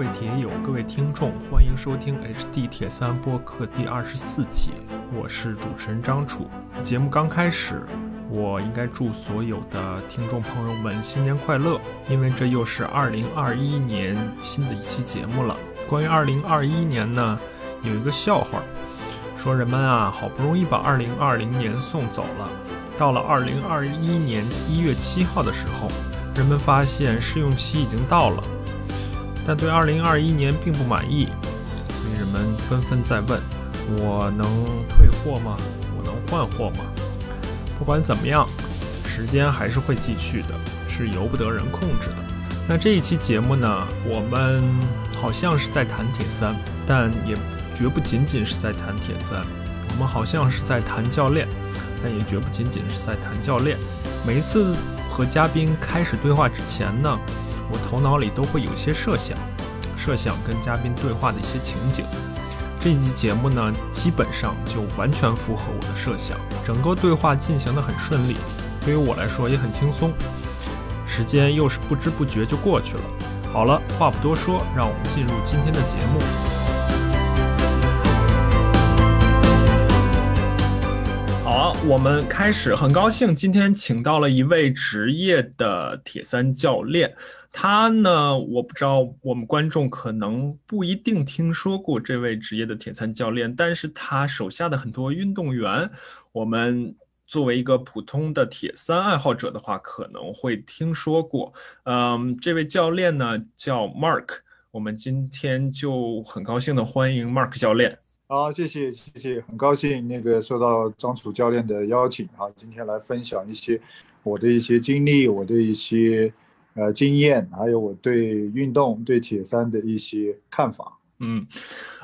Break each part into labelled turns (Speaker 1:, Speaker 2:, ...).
Speaker 1: 各位铁友、各位听众，欢迎收听 HD 铁三播客第二十四期，我是主持人张楚。节目刚开始，我应该祝所有的听众朋友们新年快乐，因为这又是二零二一年新的一期节目了。关于二零二一年呢，有一个笑话，说人们啊，好不容易把二零二零年送走了，到了二零二一年一月七号的时候，人们发现试用期已经到了。但对2021年并不满意，所以人们纷纷在问：我能退货吗？我能换货吗？不管怎么样，时间还是会继续的，是由不得人控制的。那这一期节目呢，我们好像是在谈铁三，但也绝不仅仅是在谈铁三。我们好像是在谈教练，但也绝不仅仅是在谈教练。每一次和嘉宾开始对话之前呢？我头脑里都会有一些设想，设想跟嘉宾对话的一些情景。这一集节目呢，基本上就完全符合我的设想，整个对话进行的很顺利，对于我来说也很轻松。时间又是不知不觉就过去了。好了，话不多说，让我们进入今天的节目。好，我们开始。很高兴今天请到了一位职业的铁三教练。他呢，我不知道我们观众可能不一定听说过这位职业的铁三教练，但是他手下的很多运动员，我们作为一个普通的铁三爱好者的话，可能会听说过。嗯，这位教练呢叫 Mark，我们今天就很高兴的欢迎 Mark 教练。
Speaker 2: 好，谢谢谢谢，很高兴那个受到张楚教练的邀请啊，今天来分享一些我的一些经历，我的一些呃经验，还有我对运动、对铁三的一些看法。
Speaker 1: 嗯，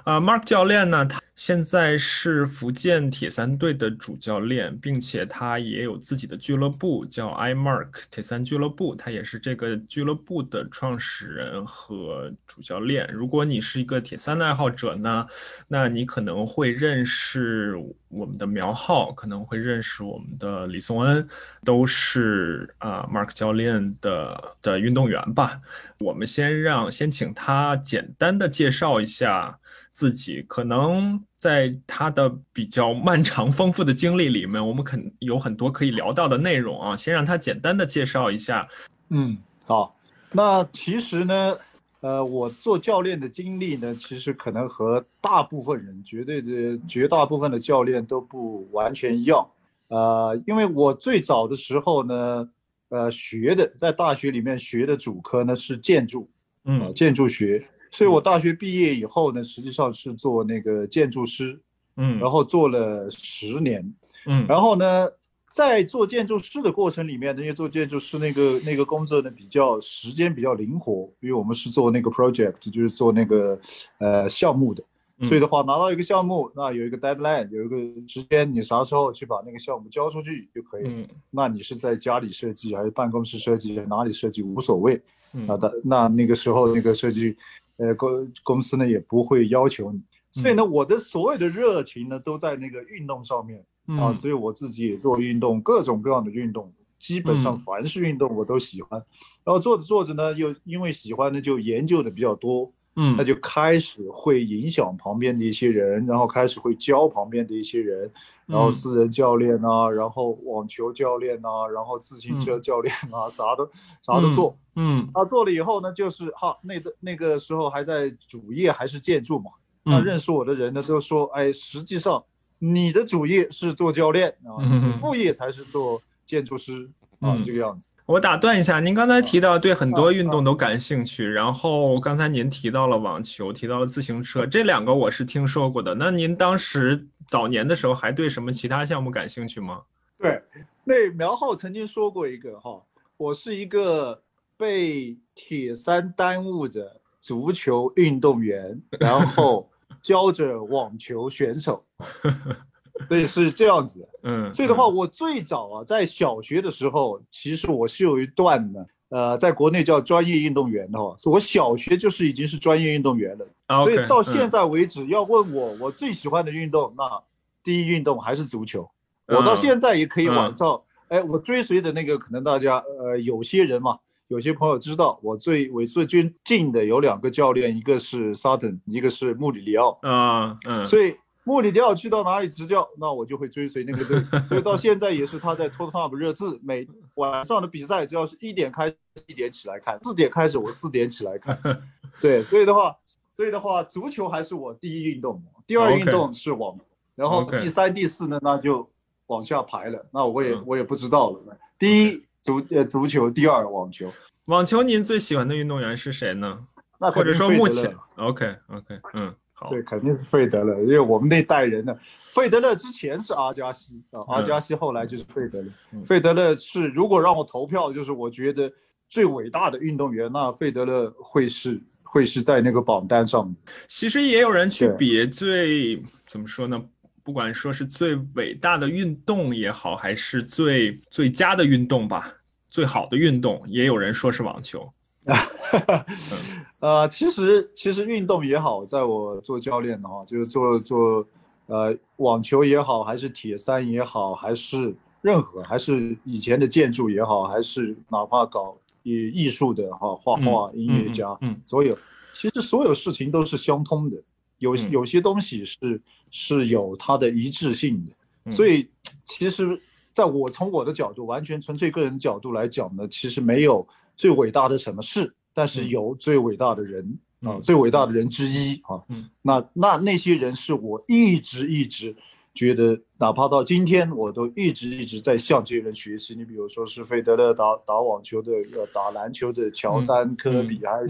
Speaker 1: 啊，Mark 教练呢，他。现在是福建铁三队的主教练，并且他也有自己的俱乐部，叫 iMark 铁三俱乐部。他也是这个俱乐部的创始人和主教练。如果你是一个铁三的爱好者呢，那你可能会认识我们的苗浩，可能会认识我们的李颂恩，都是啊 Mark 教练的的运动员吧。我们先让先请他简单的介绍一下。自己可能在他的比较漫长丰富的经历里面，我们肯有很多可以聊到的内容啊。先让他简单的介绍一下。
Speaker 2: 嗯，好。那其实呢，呃，我做教练的经历呢，其实可能和大部分人，绝对的绝大部分的教练都不完全一样。呃，因为我最早的时候呢，呃，学的在大学里面学的主科呢是建筑，
Speaker 1: 嗯，
Speaker 2: 建筑学。所以我大学毕业以后呢，实际上是做那个建筑师，
Speaker 1: 嗯，
Speaker 2: 然后做了十年，
Speaker 1: 嗯，
Speaker 2: 然后呢，在做建筑师的过程里面，因为做建筑师那个那个工作呢比较时间比较灵活，因为我们是做那个 project，就是做那个呃项目的，所以的话拿到一个项目，那有一个 deadline，有一个时间，你啥时候去把那个项目交出去就可以。
Speaker 1: 嗯，
Speaker 2: 那你是在家里设计还是办公室设计，哪里设计无所谓。那的，那那个时候那个设计。呃，公公司呢也不会要求你，所以呢，我的所有的热情呢都在那个运动上面啊，所以我自己也做运动，各种各样的运动，基本上凡是运动我都喜欢。然后做着做着呢，又因为喜欢呢，就研究的比较多，
Speaker 1: 嗯，
Speaker 2: 那就开始会影响旁边的一些人，然后开始会教旁边的一些人，然后私人教练啊，然后网球教练啊，然后自行车教练啊，啥都啥都做。
Speaker 1: 嗯，
Speaker 2: 他做了以后呢，就是哈，那个那个时候还在主业还是建筑嘛。那认识我的人呢，都说，哎，实际上你的主业是做教练啊，副业才是做建筑师啊，这个样子。
Speaker 1: 我打断一下，您刚才提到对很多运动都感兴趣，然后刚才您提到了网球，提到了自行车，这两个我是听说过的。那您当时早年的时候还对什么其他项目感兴趣吗？
Speaker 2: 对，那苗浩曾经说过一个哈，我是一个。被铁三耽误的足球运动员，然后教着网球选手，所以是这样子。
Speaker 1: 嗯，
Speaker 2: 所以的话，我最早啊，在小学的时候，其实我是有一段的，呃，在国内叫专业运动员的哈，我小学就是已经是专业运动员了。所以到现在为止，要问我我最喜欢的运动，那第一运动还是足球。我到现在也可以晚上，哎，我追随的那个可能大家呃有些人嘛。有些朋友知道，我最我最近的有两个教练，一个是 Sutton，一个是穆里尼奥。
Speaker 1: 啊，嗯。
Speaker 2: 所以穆里尼奥去到哪里执教，那我就会追随那个队。所以到现在也是他在 Tottenham 热刺，每晚上的比赛只要是一点开，一点起来看；四点开始，我四点起来看。对，所以的话，所以的话，足球还是我第一运动，第二运动是网，然后第三、第四呢，那就往下排了。那我也我也不知道了。第一。足呃足球第二网球，
Speaker 1: 网球您最喜欢的运动员是谁呢？
Speaker 2: 那
Speaker 1: 或者说目前，OK OK，嗯，好，
Speaker 2: 对，肯定是费德勒，因为我们那代人呢，费德勒之前是阿加西啊，阿加西后来就是费德勒，费德勒是如果让我投票，就是我觉得最伟大的运动员，那费德勒会是会是在那个榜单上。
Speaker 1: 其实也有人去比最怎么说呢？不管说是最伟大的运动也好，还是最最佳的运动吧，最好的运动，也有人说是网球。
Speaker 2: 呃，其实其实运动也好，在我做教练的话，就是做做呃网球也好，还是铁三也好，还是任何，还是以前的建筑也好，还是哪怕搞艺艺术的哈，画画、音乐家，嗯，所有其实所有事情都是相通的，有有些东西是。是有它的一致性的，所以其实在我从我的角度，完全纯粹个人角度来讲呢，其实没有最伟大的什么事，但是有最伟大的人啊，最伟大的人之一啊，那那那些人是我一直一直。觉得哪怕到今天，我都一直一直在向这些人学习。你比如说是费德勒打打网球的，呃，打篮球的乔丹、科比，还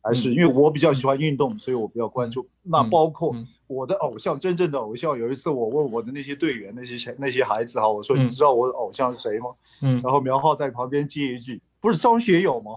Speaker 2: 还是因为我比较喜欢运动，所以我比较关注。那包括我的偶像，真正的偶像。有一次我问我的那些队员、那些那些孩子哈，我说你知道我的偶像是谁吗？嗯，然后苗浩在旁边接一句：“不是张学友吗？”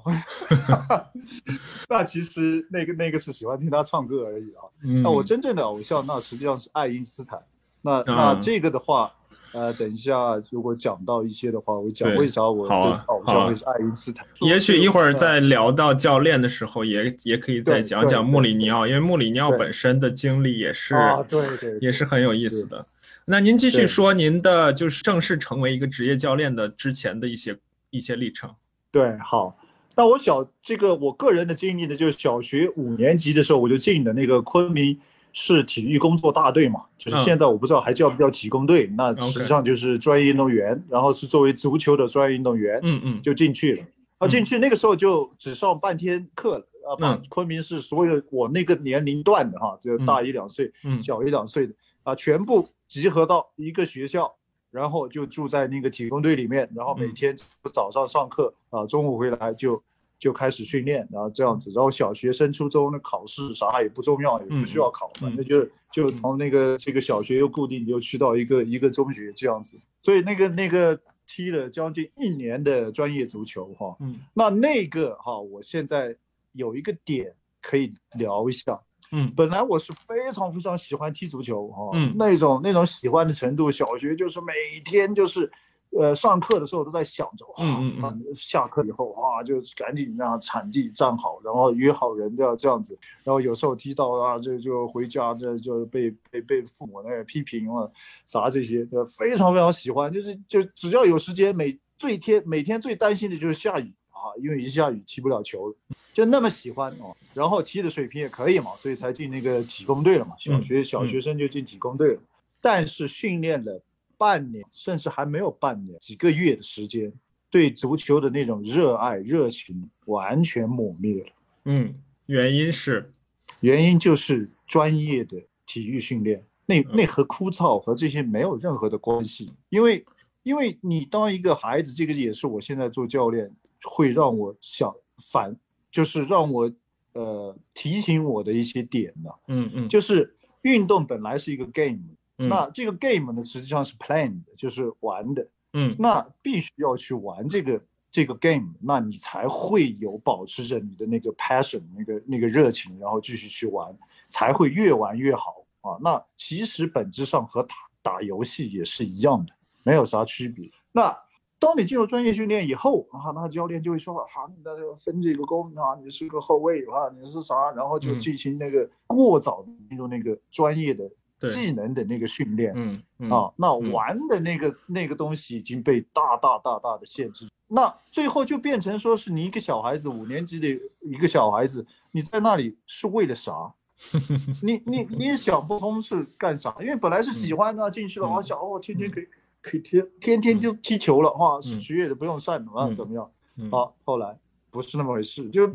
Speaker 2: 那其实那个那个是喜欢听他唱歌而已啊。那我真正的偶像，那实际上是爱因斯坦。那那这个的话，呃，等一下如果讲到一些的话，我讲为啥我的偶像会是爱因斯坦。
Speaker 1: 也许一会儿在聊到教练的时候，也也可以再讲讲穆里尼奥，因为穆里尼奥本身的经历也是，
Speaker 2: 对对，
Speaker 1: 也是很有意思的。那您继续说您的就是正式成为一个职业教练的之前的一些一些历程。
Speaker 2: 对，好。那我小这个我个人的经历呢，就是小学五年级的时候我就进的那个昆明。市体育工作大队嘛？就是现在我不知道还叫不叫体工队。那实际上就是专业运动员，然后是作为足球的专业运动员，
Speaker 1: 嗯嗯，
Speaker 2: 就进去了。啊，进去那个时候就只上半天课了啊。把昆明市所有我那个年龄段的哈，就大一两岁、嗯小一两岁的啊，全部集合到一个学校，然后就住在那个体工队里面，然后每天早上上课啊，中午回来就。就开始训练，然后这样子，然后小学升初中那考试啥也不重要，也不需要考，反正就就从那个这个小学又固定又去到一个一个中学这样子，所以那个那个踢了将近一年的专业足球哈，嗯，那那个哈，我现在有一个点可以聊一下，
Speaker 1: 嗯，
Speaker 2: 本来我是非常非常喜欢踢足球哈，嗯，那种那种喜欢的程度，小学就是每天就是。呃，上课的时候都在想着，哇，下课以后哇，就赶紧让场地站好，然后约好人要这样子，然后有时候踢到啊，就就回家，这就被被被父母那个批评了，啥这些，非常非常喜欢，就是就只要有时间，每最天每天最担心的就是下雨啊，因为一下雨踢不了球，就那么喜欢哦，然后踢的水平也可以嘛，所以才进那个体工队了嘛，小学小学生就进体工队了，但是训练了。半年，甚至还没有半年，几个月的时间，对足球的那种热爱、热情完全抹灭了。
Speaker 1: 嗯，原因是，
Speaker 2: 原因就是专业的体育训练，那那和枯燥和这些没有任何的关系。因为，因为你当一个孩子，这个也是我现在做教练会让我想反，就是让我呃提醒我的一些点呢。
Speaker 1: 嗯嗯，
Speaker 2: 就是运动本来是一个 game。那这个 game 呢，实际上是 planned，就是玩的。
Speaker 1: 嗯，
Speaker 2: 那必须要去玩这个这个 game，那你才会有保持着你的那个 passion，那个那个热情，然后继续去玩，才会越玩越好啊。那其实本质上和打打游戏也是一样的，没有啥区别。那当你进入专业训练以后啊，那教练就会说，好，那就分这个工啊，你是个后卫啊，你是啥，然后就进行那个过早进入那个专业的。技能的那个训练，
Speaker 1: 嗯
Speaker 2: 啊，那玩的那个那个东西已经被大大大大的限制。那最后就变成说是你一个小孩子，五年级的一个小孩子，你在那里是为了啥？你你你也想不通是干啥？因为本来是喜欢的进去了，哇，小哦，天天可以可以天天天就踢球了，哇，学业都不用上了，怎么样？好，后来不是那么回事，就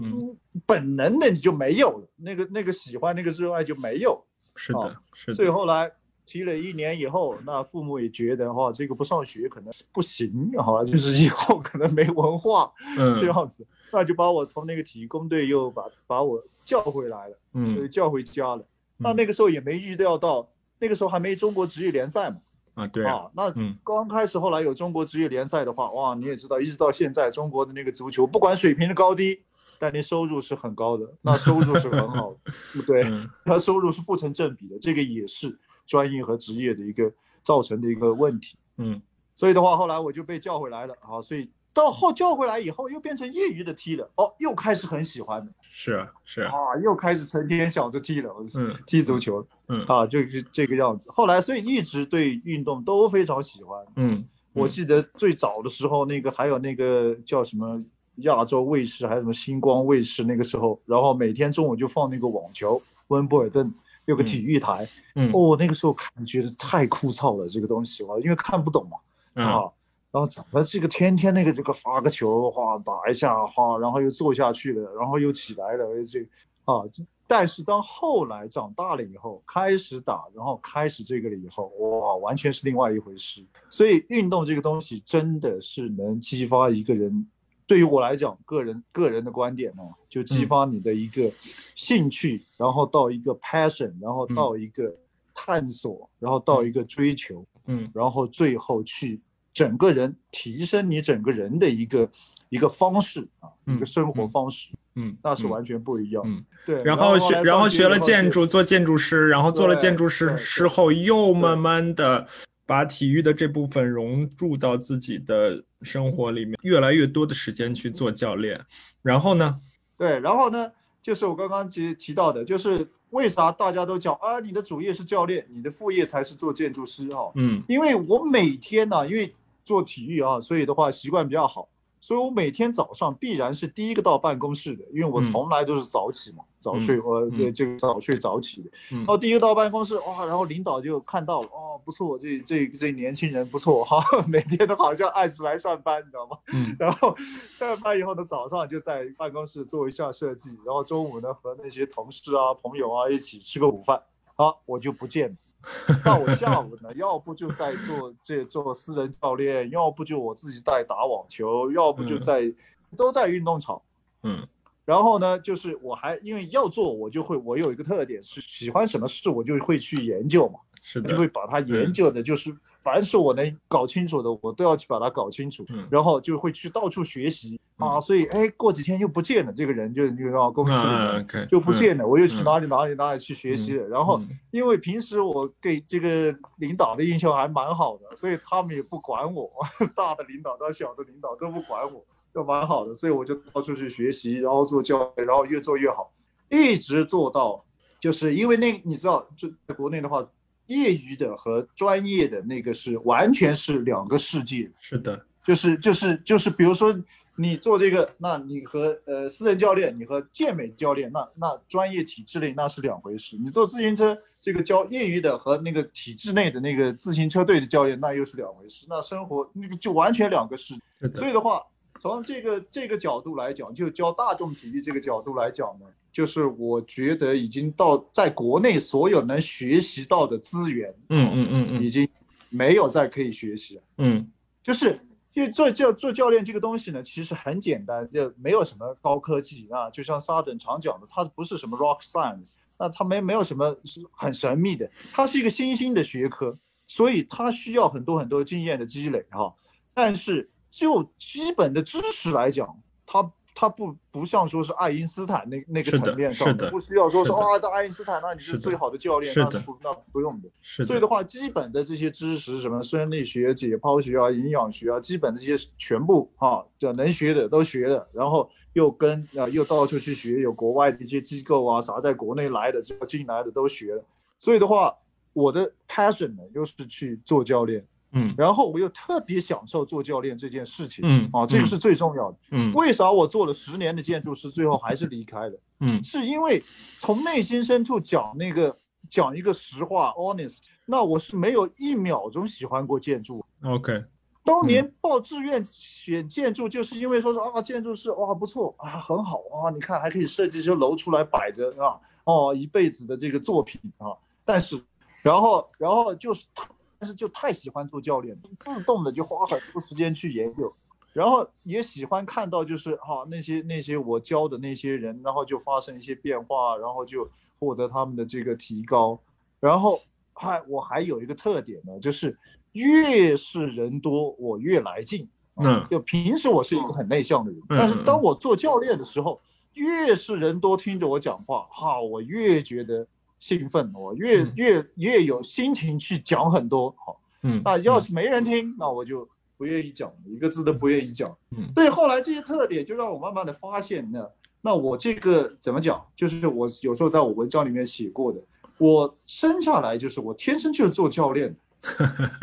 Speaker 2: 本能的你就没有了，那个那个喜欢那个热爱就没有。
Speaker 1: 是的，是的。
Speaker 2: 所以后来。踢了一年以后，那父母也觉得哈，这个不上学可能不行哈，就是以后可能没文化这样子，那就把我从那个体育工队又把把我叫回来了，嗯，叫回家了。那那个时候也没预料到，那个时候还没中国职业联赛嘛，
Speaker 1: 啊对啊，
Speaker 2: 那刚开始后来有中国职业联赛的话，哇，你也知道，一直到现在中国的那个足球，不管水平的高低，但你收入是很高的，那收入是很好的，对，它收入是不成正比的，这个也是。专业和职业的一个造成的一个问题，
Speaker 1: 嗯，
Speaker 2: 所以的话，后来我就被叫回来了，啊，所以到后叫回来以后，又变成业余的踢了，哦，又开始很喜欢了，
Speaker 1: 是是
Speaker 2: 啊，又开始成天想着踢了，嗯，踢足球，嗯啊，就是这个样子。后来，所以一直对运动都非常喜欢，
Speaker 1: 嗯，
Speaker 2: 我记得最早的时候，那个还有那个叫什么亚洲卫视，还有什么星光卫视，那个时候，然后每天中午就放那个网球，温布尔顿。有个体育台，哦，那个时候看觉得太枯燥了，这个东西哇，因为看不懂嘛，啊，然后怎么这个天天那个这个发个球，哗打一下，哈，然后又坐下去了，然后又起来了，这啊，但是当后来长大了以后，开始打，然后开始这个了以后，哇，完全是另外一回事。所以运动这个东西真的是能激发一个人。对于我来讲，个人个人的观点呢，就激发你的一个兴趣，然后到一个 passion，然后到一个探索，然后到一个追求，
Speaker 1: 嗯，
Speaker 2: 然后最后去整个人提升你整个人的一个一个方式啊，一个生活方式，
Speaker 1: 嗯，
Speaker 2: 那是完全不一样，
Speaker 1: 嗯，
Speaker 2: 对。
Speaker 1: 然后
Speaker 2: 学，
Speaker 1: 然后学了建筑，做建筑师，然后做了建筑师之后，又慢慢的。把体育的这部分融入到自己的生活里面，越来越多的时间去做教练。然后呢？
Speaker 2: 对，然后呢？就是我刚刚提提到的，就是为啥大家都讲啊，你的主业是教练，你的副业才是做建筑师哈？
Speaker 1: 嗯，
Speaker 2: 因为我每天呢，因为做体育啊，所以的话习惯比较好。所以我每天早上必然是第一个到办公室的，因为我从来都是早起嘛，早睡，我这这个早睡早起的。然后第一个到办公室，哇，然后领导就看到了，哦，不错，这这这年轻人不错哈，每天都好像按时来上班，你知道吗？然后上班以后呢，早上就在办公室做一下设计，然后中午呢和那些同事啊、朋友啊一起吃个午饭，好，我就不见。那 我下午呢？要不就在做这做私人教练，要不就我自己在打网球，要不就在都在运动场。
Speaker 1: 嗯，
Speaker 2: 然后呢，就是我还因为要做，我就会我有一个特点是喜欢什么事，我就会去研究嘛。
Speaker 1: 是
Speaker 2: 的，就会把它研究的，就是凡是我能搞清楚的，我都要去把它搞清楚，然后就会去到处学习啊。所以，哎，过几天又不见了，这个人就又到公司里就不见了，我又去哪里哪里哪里去学习了。然后，因为平时我给这个领导的印象还蛮好的，所以他们也不管我，大的领导到小的领导都不管我，都蛮好的。所以我就到处去学习，然后做教育，然后越做越好，一直做到，就是因为那你知道，就在国内的话。业余的和专业的那个是完全是两个世界。
Speaker 1: 是的，
Speaker 2: 就是就是就是，比如说你做这个，那你和呃私人教练，你和健美教练，那那专业体制内那是两回事。你做自行车这个教业余的和那个体制内的那个自行车队的教练，那又是两回事。那生活那个就完全两个世。所以的话，从这个这个角度来讲，就教大众体育这个角度来讲呢。就是我觉得已经到在国内所有能学习到的资源，
Speaker 1: 嗯嗯嗯嗯，
Speaker 2: 已经没有再可以学习
Speaker 1: 嗯，
Speaker 2: 就是因为做教做教练这个东西呢，其实很简单，就没有什么高科技啊。就像沙顿常讲的，它不是什么 rock science，那它没没有什么很神秘的，它是一个新兴的学科，所以它需要很多很多经验的积累哈。但是就基本的知识来讲，它。他不不像说是爱因斯坦那那个层面上
Speaker 1: 的，
Speaker 2: 不需要说是哇，到爱因斯坦那你是最好的教练，那是不那不用的。所以的话，基本的这些知识，什么生理学、解剖学啊、营养学啊，基本的这些全部哈，就能学的都学了，然后又跟啊又到处去学，有国外的一些机构啊啥，在国内来的、进来的都学了。所以的话，我的 passion 呢，又是去做教练。
Speaker 1: 嗯，
Speaker 2: 然后我又特别享受做教练这件事情，
Speaker 1: 嗯
Speaker 2: 啊，这个是最重要的。
Speaker 1: 嗯
Speaker 2: 为啥我做了十年的建筑师，最后还是离开了？
Speaker 1: 嗯
Speaker 2: 是因为从内心深处讲那个讲一个实话，honest，那我是没有一秒钟喜欢过建筑。
Speaker 1: ，OK，
Speaker 2: 当年报志愿选建筑，就是因为说是啊，建筑师哇不错啊，很好啊，你看还可以设计些楼出来摆着啊，哦，一辈子的这个作品啊。但是，然后然后就是，但是就太喜欢做教练，自动的就花很多时间去研究，然后也喜欢看到就是哈、那些那些我教的那些人，然后就发生一些变化，然后就获得他们的这个提高，然后还我还有一个特点呢，就是越是人多，我越来劲。
Speaker 1: 嗯
Speaker 2: 就平时我是一个很内向的人，
Speaker 1: 嗯
Speaker 2: 但是当我做教练的时候，越是人多听着我讲话，哈，我越觉得兴奋，我越
Speaker 1: 嗯
Speaker 2: 越越有心情去讲很多。好，
Speaker 1: 嗯，
Speaker 2: 那要是没人听，那我就不愿意讲，一个字都不愿意讲。
Speaker 1: 嗯
Speaker 2: 所以后来这些特点就让我慢慢的发现呢，那我这个怎么讲？就是我有时候在我文章里面写过的，我生下来就是我天生就是做教练的。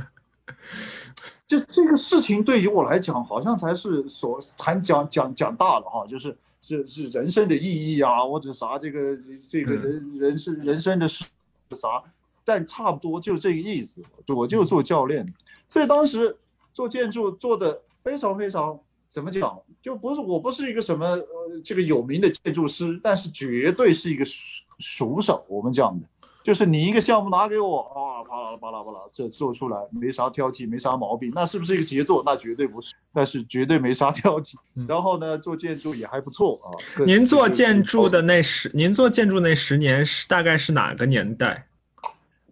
Speaker 2: 就这个事情对于我来讲，好像才是所谈讲讲讲大了哈，就是是是人生的意义啊，或者啥这个这个人人生人生的事啥，但差不多就这个意思。我就做教练，所以当时做建筑做的非常非常怎么讲，就不是我不是一个什么呃这个有名的建筑师，但是绝对是一个熟熟手。我们讲的，就是你一个项目拿给我啊，巴拉巴拉巴拉，这做出来没啥挑剔，没啥毛病，那是不是一个杰作？那绝对不是，但是绝对没啥挑剔。然后呢，做建筑也还不错啊。
Speaker 1: 您做建筑的那十，您做建筑那十年是大概是哪个年代？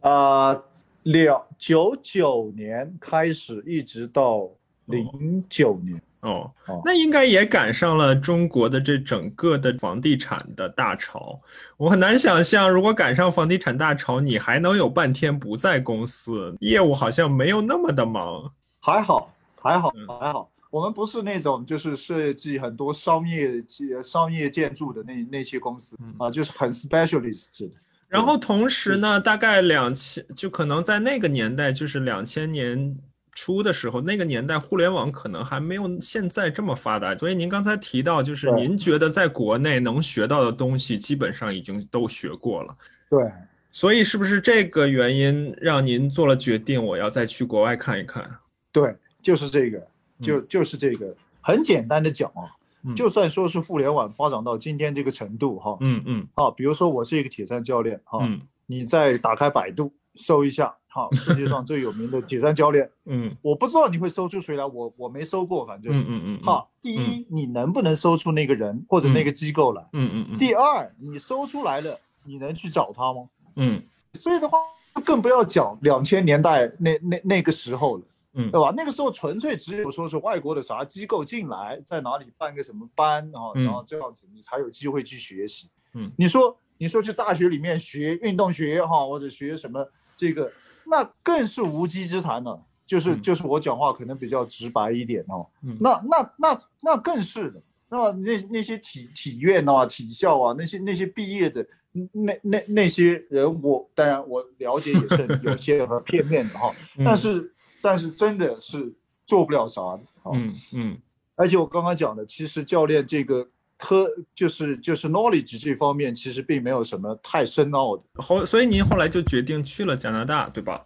Speaker 2: 啊，两九九年开始，一直到零九年。
Speaker 1: 哦
Speaker 2: 哦，
Speaker 1: 那应该也赶上了中国的这整个的房地产的大潮。我很难想象，如果赶上房地产大潮，你还能有半天不在公司，业务好像没有那么的忙。
Speaker 2: 还好，还好
Speaker 1: 嗯，
Speaker 2: 还好。我们不是那种就是设计很多商业建商业建筑的那那些公司
Speaker 1: 嗯
Speaker 2: 啊，就是很 specialist 的。
Speaker 1: 然后同时呢，大概两千，就可能在那个年代，就是两千年初的时候，那个年代互联网可能还没有现在这么发达。所以您刚才提到，就是您觉得在国内能学到的东西，基本上已经都学过了。
Speaker 2: 对，
Speaker 1: 所以是不是这个原因让您做了决定，我要再去国外看一看？
Speaker 2: 对，就是这个，就就是这个。很简单的讲啊，
Speaker 1: 嗯
Speaker 2: 就算说是互联网发展到今天这个程度哈，
Speaker 1: 嗯嗯
Speaker 2: 啊，比如说我是一个铁三教练哈，
Speaker 1: 嗯
Speaker 2: 你再打开百度搜一下，哈，世界上最有名的铁三教练，
Speaker 1: 嗯
Speaker 2: 我不知道你会搜出谁来，我我没搜过，反正
Speaker 1: 嗯嗯嗯，
Speaker 2: 哈，第一，你能不能搜出那个人或者那个机构来？
Speaker 1: 嗯嗯嗯
Speaker 2: 第二，你搜出来了，你能去找他吗？
Speaker 1: 嗯
Speaker 2: 所以的话，更不要讲两千年代那那那个时候了，
Speaker 1: 嗯
Speaker 2: 对吧？那个时候纯粹只有说是外国的啥机构进来，在哪里办个什么班啊，
Speaker 1: 嗯
Speaker 2: 然后这样子你才有机会去学习。
Speaker 1: 嗯
Speaker 2: 你说你说去大学里面学运动学哈，或者学什么这个，那更是无稽之谈了。就是
Speaker 1: 嗯
Speaker 2: 就是我讲话可能比较直白一点哦，
Speaker 1: 嗯
Speaker 2: 那那那那更是的。那那那些体体院啊、体校啊，那些那些毕业的那那那些人，我当然我了解也是有些很片面的哈，
Speaker 1: 嗯，
Speaker 2: 但是但是真的是做不了啥的。啊。
Speaker 1: 嗯嗯
Speaker 2: 而且我刚刚讲的，其实教练这个科就是就是 knowledge 这方面，其实并没有什么太深奥的。
Speaker 1: 后，所以您后来就决定去了加拿大，对吧？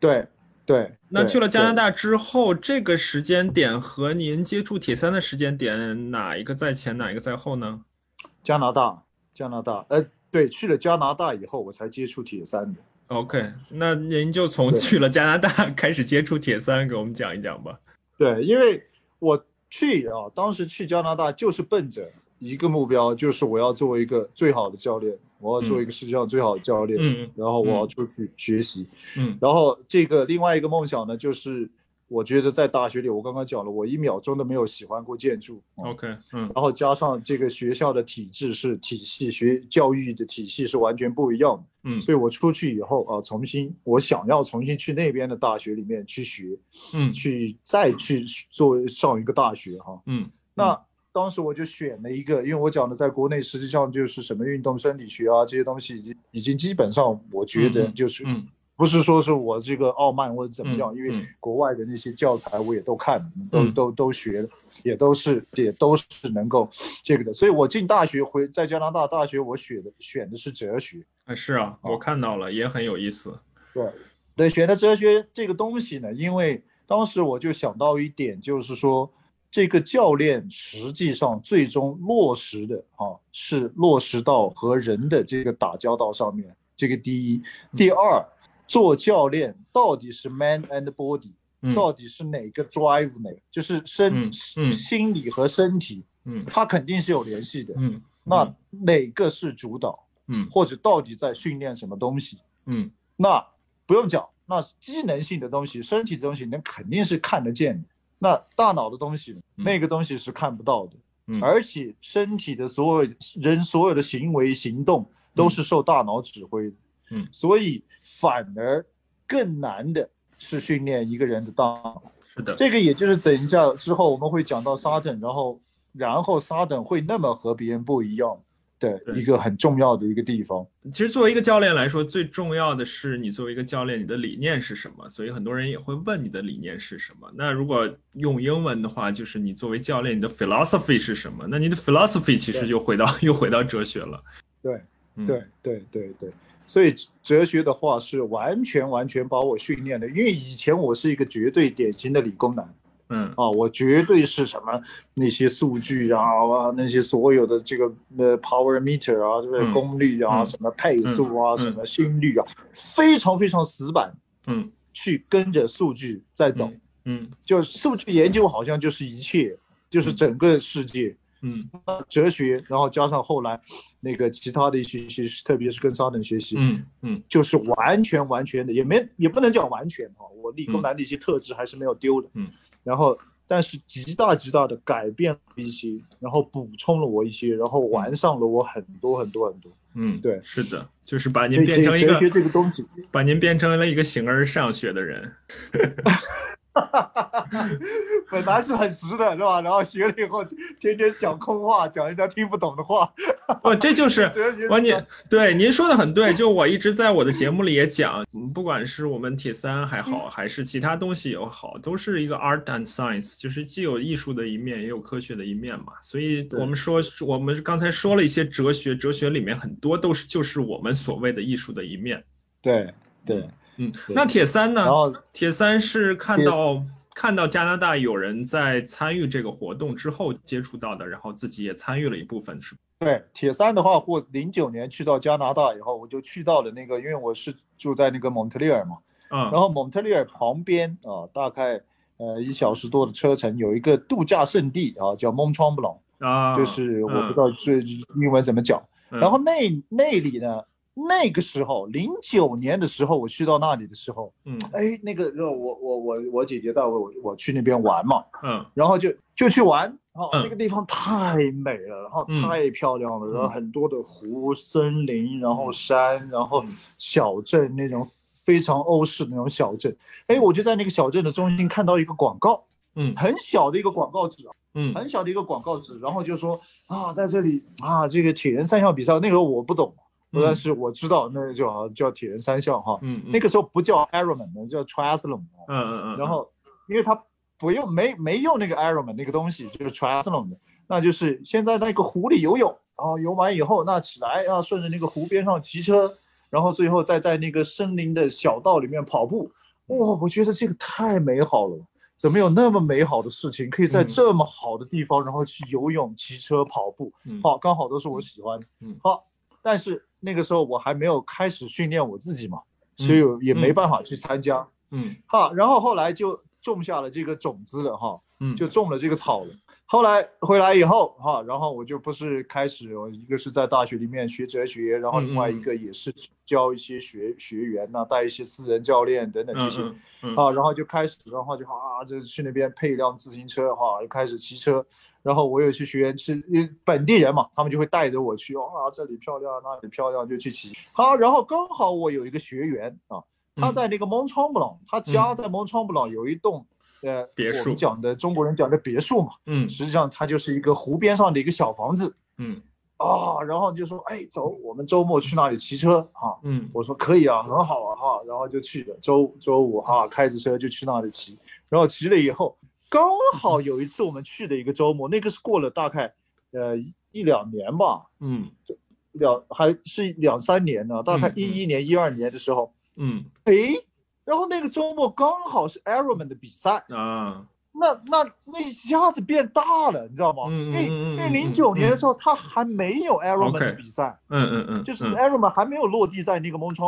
Speaker 2: 对对，
Speaker 1: 那去了加拿大之后，这个时间点和您接触铁三的时间点，哪一个在前，哪一个在后呢？
Speaker 2: 加拿大加拿大，呃，对，去了加拿大以后，我才接触铁三的。
Speaker 1: OK，那您就从去了加拿大开始接触铁三，给我们讲一讲吧。
Speaker 2: 对，因为我去啊，当时去加拿大就是奔着一个目标，就是我要做一个最好的教练，我要做一个世界上最好的教练，
Speaker 1: 嗯
Speaker 2: 然后我要出去学习。
Speaker 1: 嗯。
Speaker 2: 然后这个另外一个梦想呢，就是我觉得在大学里，我刚刚讲了，我一秒钟都没有喜欢过建筑。啊
Speaker 1: ，OK，嗯
Speaker 2: 然后加上这个学校的体制是体系，学教育的体系是完全不一样的。
Speaker 1: 嗯
Speaker 2: 所以我出去以后啊，重新我想要重新去那边的大学里面去学，
Speaker 1: 嗯
Speaker 2: 去再去做上一个大学哈。
Speaker 1: 嗯
Speaker 2: 那当时我就选了一个，因为我讲的在国内实际上就是什么运动生理学啊这些东西已经已经基本上我觉得
Speaker 1: 嗯
Speaker 2: 就是
Speaker 1: 嗯
Speaker 2: 不是说是我这个傲慢或者怎么样，因为国外的那些教材我也都看，都都都学，也都是也都是能够这个的。所以我进大学回在加拿大大学，我选的选的是哲学。
Speaker 1: 啊，是啊，我看到了，也很有意思。
Speaker 2: 对，对，选的哲学这个东西呢，因为当时我就想到一点，就是说。这个教练实际上最终落实的啊，是落实到和人的这个打交道上面。这个第一，第二，做教练到底是 man and body，到底是哪个 drive 哪？就是身心理和身体，嗯，它肯定是有联系的。嗯，那哪个是主导？嗯，或者到底在训练什么东西？嗯，那不用讲，那机能性的东西，身体的东西，那肯定是看得见的。那大脑的东西，那个东西是看不到的，嗯。而且身体的所有人所有的行为行动都是受大脑指挥的，嗯，所以反而更难的是训练一个人的大脑。
Speaker 1: 是的，
Speaker 2: 这个也就是等一下之后我们会讲到沙等，然后然后沙等会那么和别人不一样。的一个很重要的一个地方。
Speaker 1: 其实作为一个教练来说，最重要的是你作为一个教练，你的理念是什么？所以很多人也会问你的理念是什么。那如果用英文的话，就是你作为教练，你的 philosophy 是什么？那你的 philosophy 其实就回到 又回到哲学了。
Speaker 2: 对，对，对，对，对。所以哲学的话是完全完全把我训练的，因为以前我是一个绝对典型的理工男。
Speaker 1: 嗯。
Speaker 2: 啊，我绝对是什么那些数据啊，那些所有的这个呃 power meter 啊，这个功率啊，什么配速啊，什么心率啊，非常非常死板，
Speaker 1: 嗯，
Speaker 2: 去跟着数据在走，
Speaker 1: 嗯，
Speaker 2: 就数据研究好像就是一切，就是整个世界。
Speaker 1: 嗯，
Speaker 2: 哲学，然后加上后来那个其他的一些学习，特别是跟沙等学习，
Speaker 1: 嗯嗯，
Speaker 2: 就是完全完全的，也没也不能讲完全哈，我理工男的一些特质还是没有丢的，
Speaker 1: 嗯，
Speaker 2: 然后但是极大极大的改变了一些，然后补充了我一些，然后完善了我很多很多很多，
Speaker 1: 嗯，
Speaker 2: 对，
Speaker 1: 是的，就是把您变成一个
Speaker 2: 哲学这个东西，
Speaker 1: 把您变成了一个形而上学的人。
Speaker 2: 本来是很实的，是吧？然后学了以后，天天讲空话，讲人家听不懂的话。
Speaker 1: 不，这就是关键对您说的很对。就我一直在我的节目里也讲，不管是我们铁三还好，还是其他东西也好，都是一个 art and science，就是既有艺术的一面，也有科学的一面嘛。所以我们说，我们刚才说了一些哲学，哲学里面很多都是就是我们所谓的艺术的一面。
Speaker 2: 对对。
Speaker 1: 嗯，那铁三呢？铁三是看到看到加拿大有人在参与这个活动之后接触到的，然后自己也参与了一部分，是
Speaker 2: 对，铁三的话，或零九年去到加拿大以后，我就去到了那个，因为我是住在那个蒙特利尔嘛，
Speaker 1: 嗯，
Speaker 2: 然后蒙特利尔旁边啊，大概呃一小时多的车程，有一个度假胜地啊，叫蒙川布朗
Speaker 1: 啊，
Speaker 2: 就是我不知道这英文怎么讲，然后那那里呢？那个时候，零九年的时候，我去到那里的时候，
Speaker 1: 嗯，
Speaker 2: 哎，那个，我我我我姐姐带我我去那边玩嘛，
Speaker 1: 嗯，
Speaker 2: 然后就就去玩，哦，那个地方太美了，然后太漂亮了，然后很多的湖、森林，然后山，然后小镇那种非常欧式的那种小镇，哎，我就在那个小镇的中心看到一个广告，
Speaker 1: 嗯，
Speaker 2: 很小的一个广告纸啊，
Speaker 1: 嗯，
Speaker 2: 很小的一个广告纸，然后就说啊，在这里啊，这个铁人三项比赛，那个时候我不懂。但是我知道，那叫叫铁人三项哈，
Speaker 1: 嗯，
Speaker 2: 那个时候不叫 Ironman，叫 Triathlon，
Speaker 1: 嗯嗯嗯，
Speaker 2: 然后因为他不用没没用那个 Ironman 那个东西，就是 Triathlon 的，那就是先在那个湖里游泳，然后游完以后，那起来要顺着那个湖边上骑车，然后最后再在那个森林的小道里面跑步，哇，我觉得这个太美好了，怎么有那么美好的事情，可以在这么好的地方，然后去游泳、骑车、跑步，好，刚好都是我喜欢，
Speaker 1: 嗯，
Speaker 2: 好，但是。那个时候我还没有开始训练我自己嘛，所以也没办法去参加。
Speaker 1: 嗯，
Speaker 2: 好，然后后来就种下了这个种子了哈，
Speaker 1: 嗯，
Speaker 2: 就种了这个草了。后来回来以后哈，然后我就不是开始，我一个是在大学里面学哲学，然后另外一个也是教一些学学员呐，带一些私人教练等等这些啊，然后就开始，然后就啊，就去那边配一辆自行车哈，就开始骑车。然后我有去学员是本地人嘛，他们就会带着我去啊，这里漂亮，那里漂亮，就去骑。好，然后刚好我有一个学员啊，他在那个蒙昌布朗，他家在蒙昌布朗有一栋呃
Speaker 1: 别墅，
Speaker 2: 讲的中国人讲的别墅嘛，
Speaker 1: 嗯，
Speaker 2: 实际上它就是一个湖边上的一个小房子，
Speaker 1: 嗯，
Speaker 2: 啊，然后就说，哎，走，我们周末去那里骑车啊。
Speaker 1: 嗯，
Speaker 2: 我说可以啊，很好啊哈，然后就去了。周周五哈，开着车就去那里骑，然后骑了以后，刚好有一次我们去的一个周末，那个是过了大概呃一两年吧，
Speaker 1: 嗯，
Speaker 2: 两还是两三年呢，大概一一年、一二年的时候，
Speaker 1: 嗯，
Speaker 2: 哎，然后那个周末刚好是 Ironman 的比赛。
Speaker 1: 啊。
Speaker 2: 那那那一下子变大了，你知道吗？因为因为零九年的时候，他还没有 Ironman 的比赛，
Speaker 1: 嗯嗯嗯，
Speaker 2: 就是 Ironman 还没有落地在那个蒙特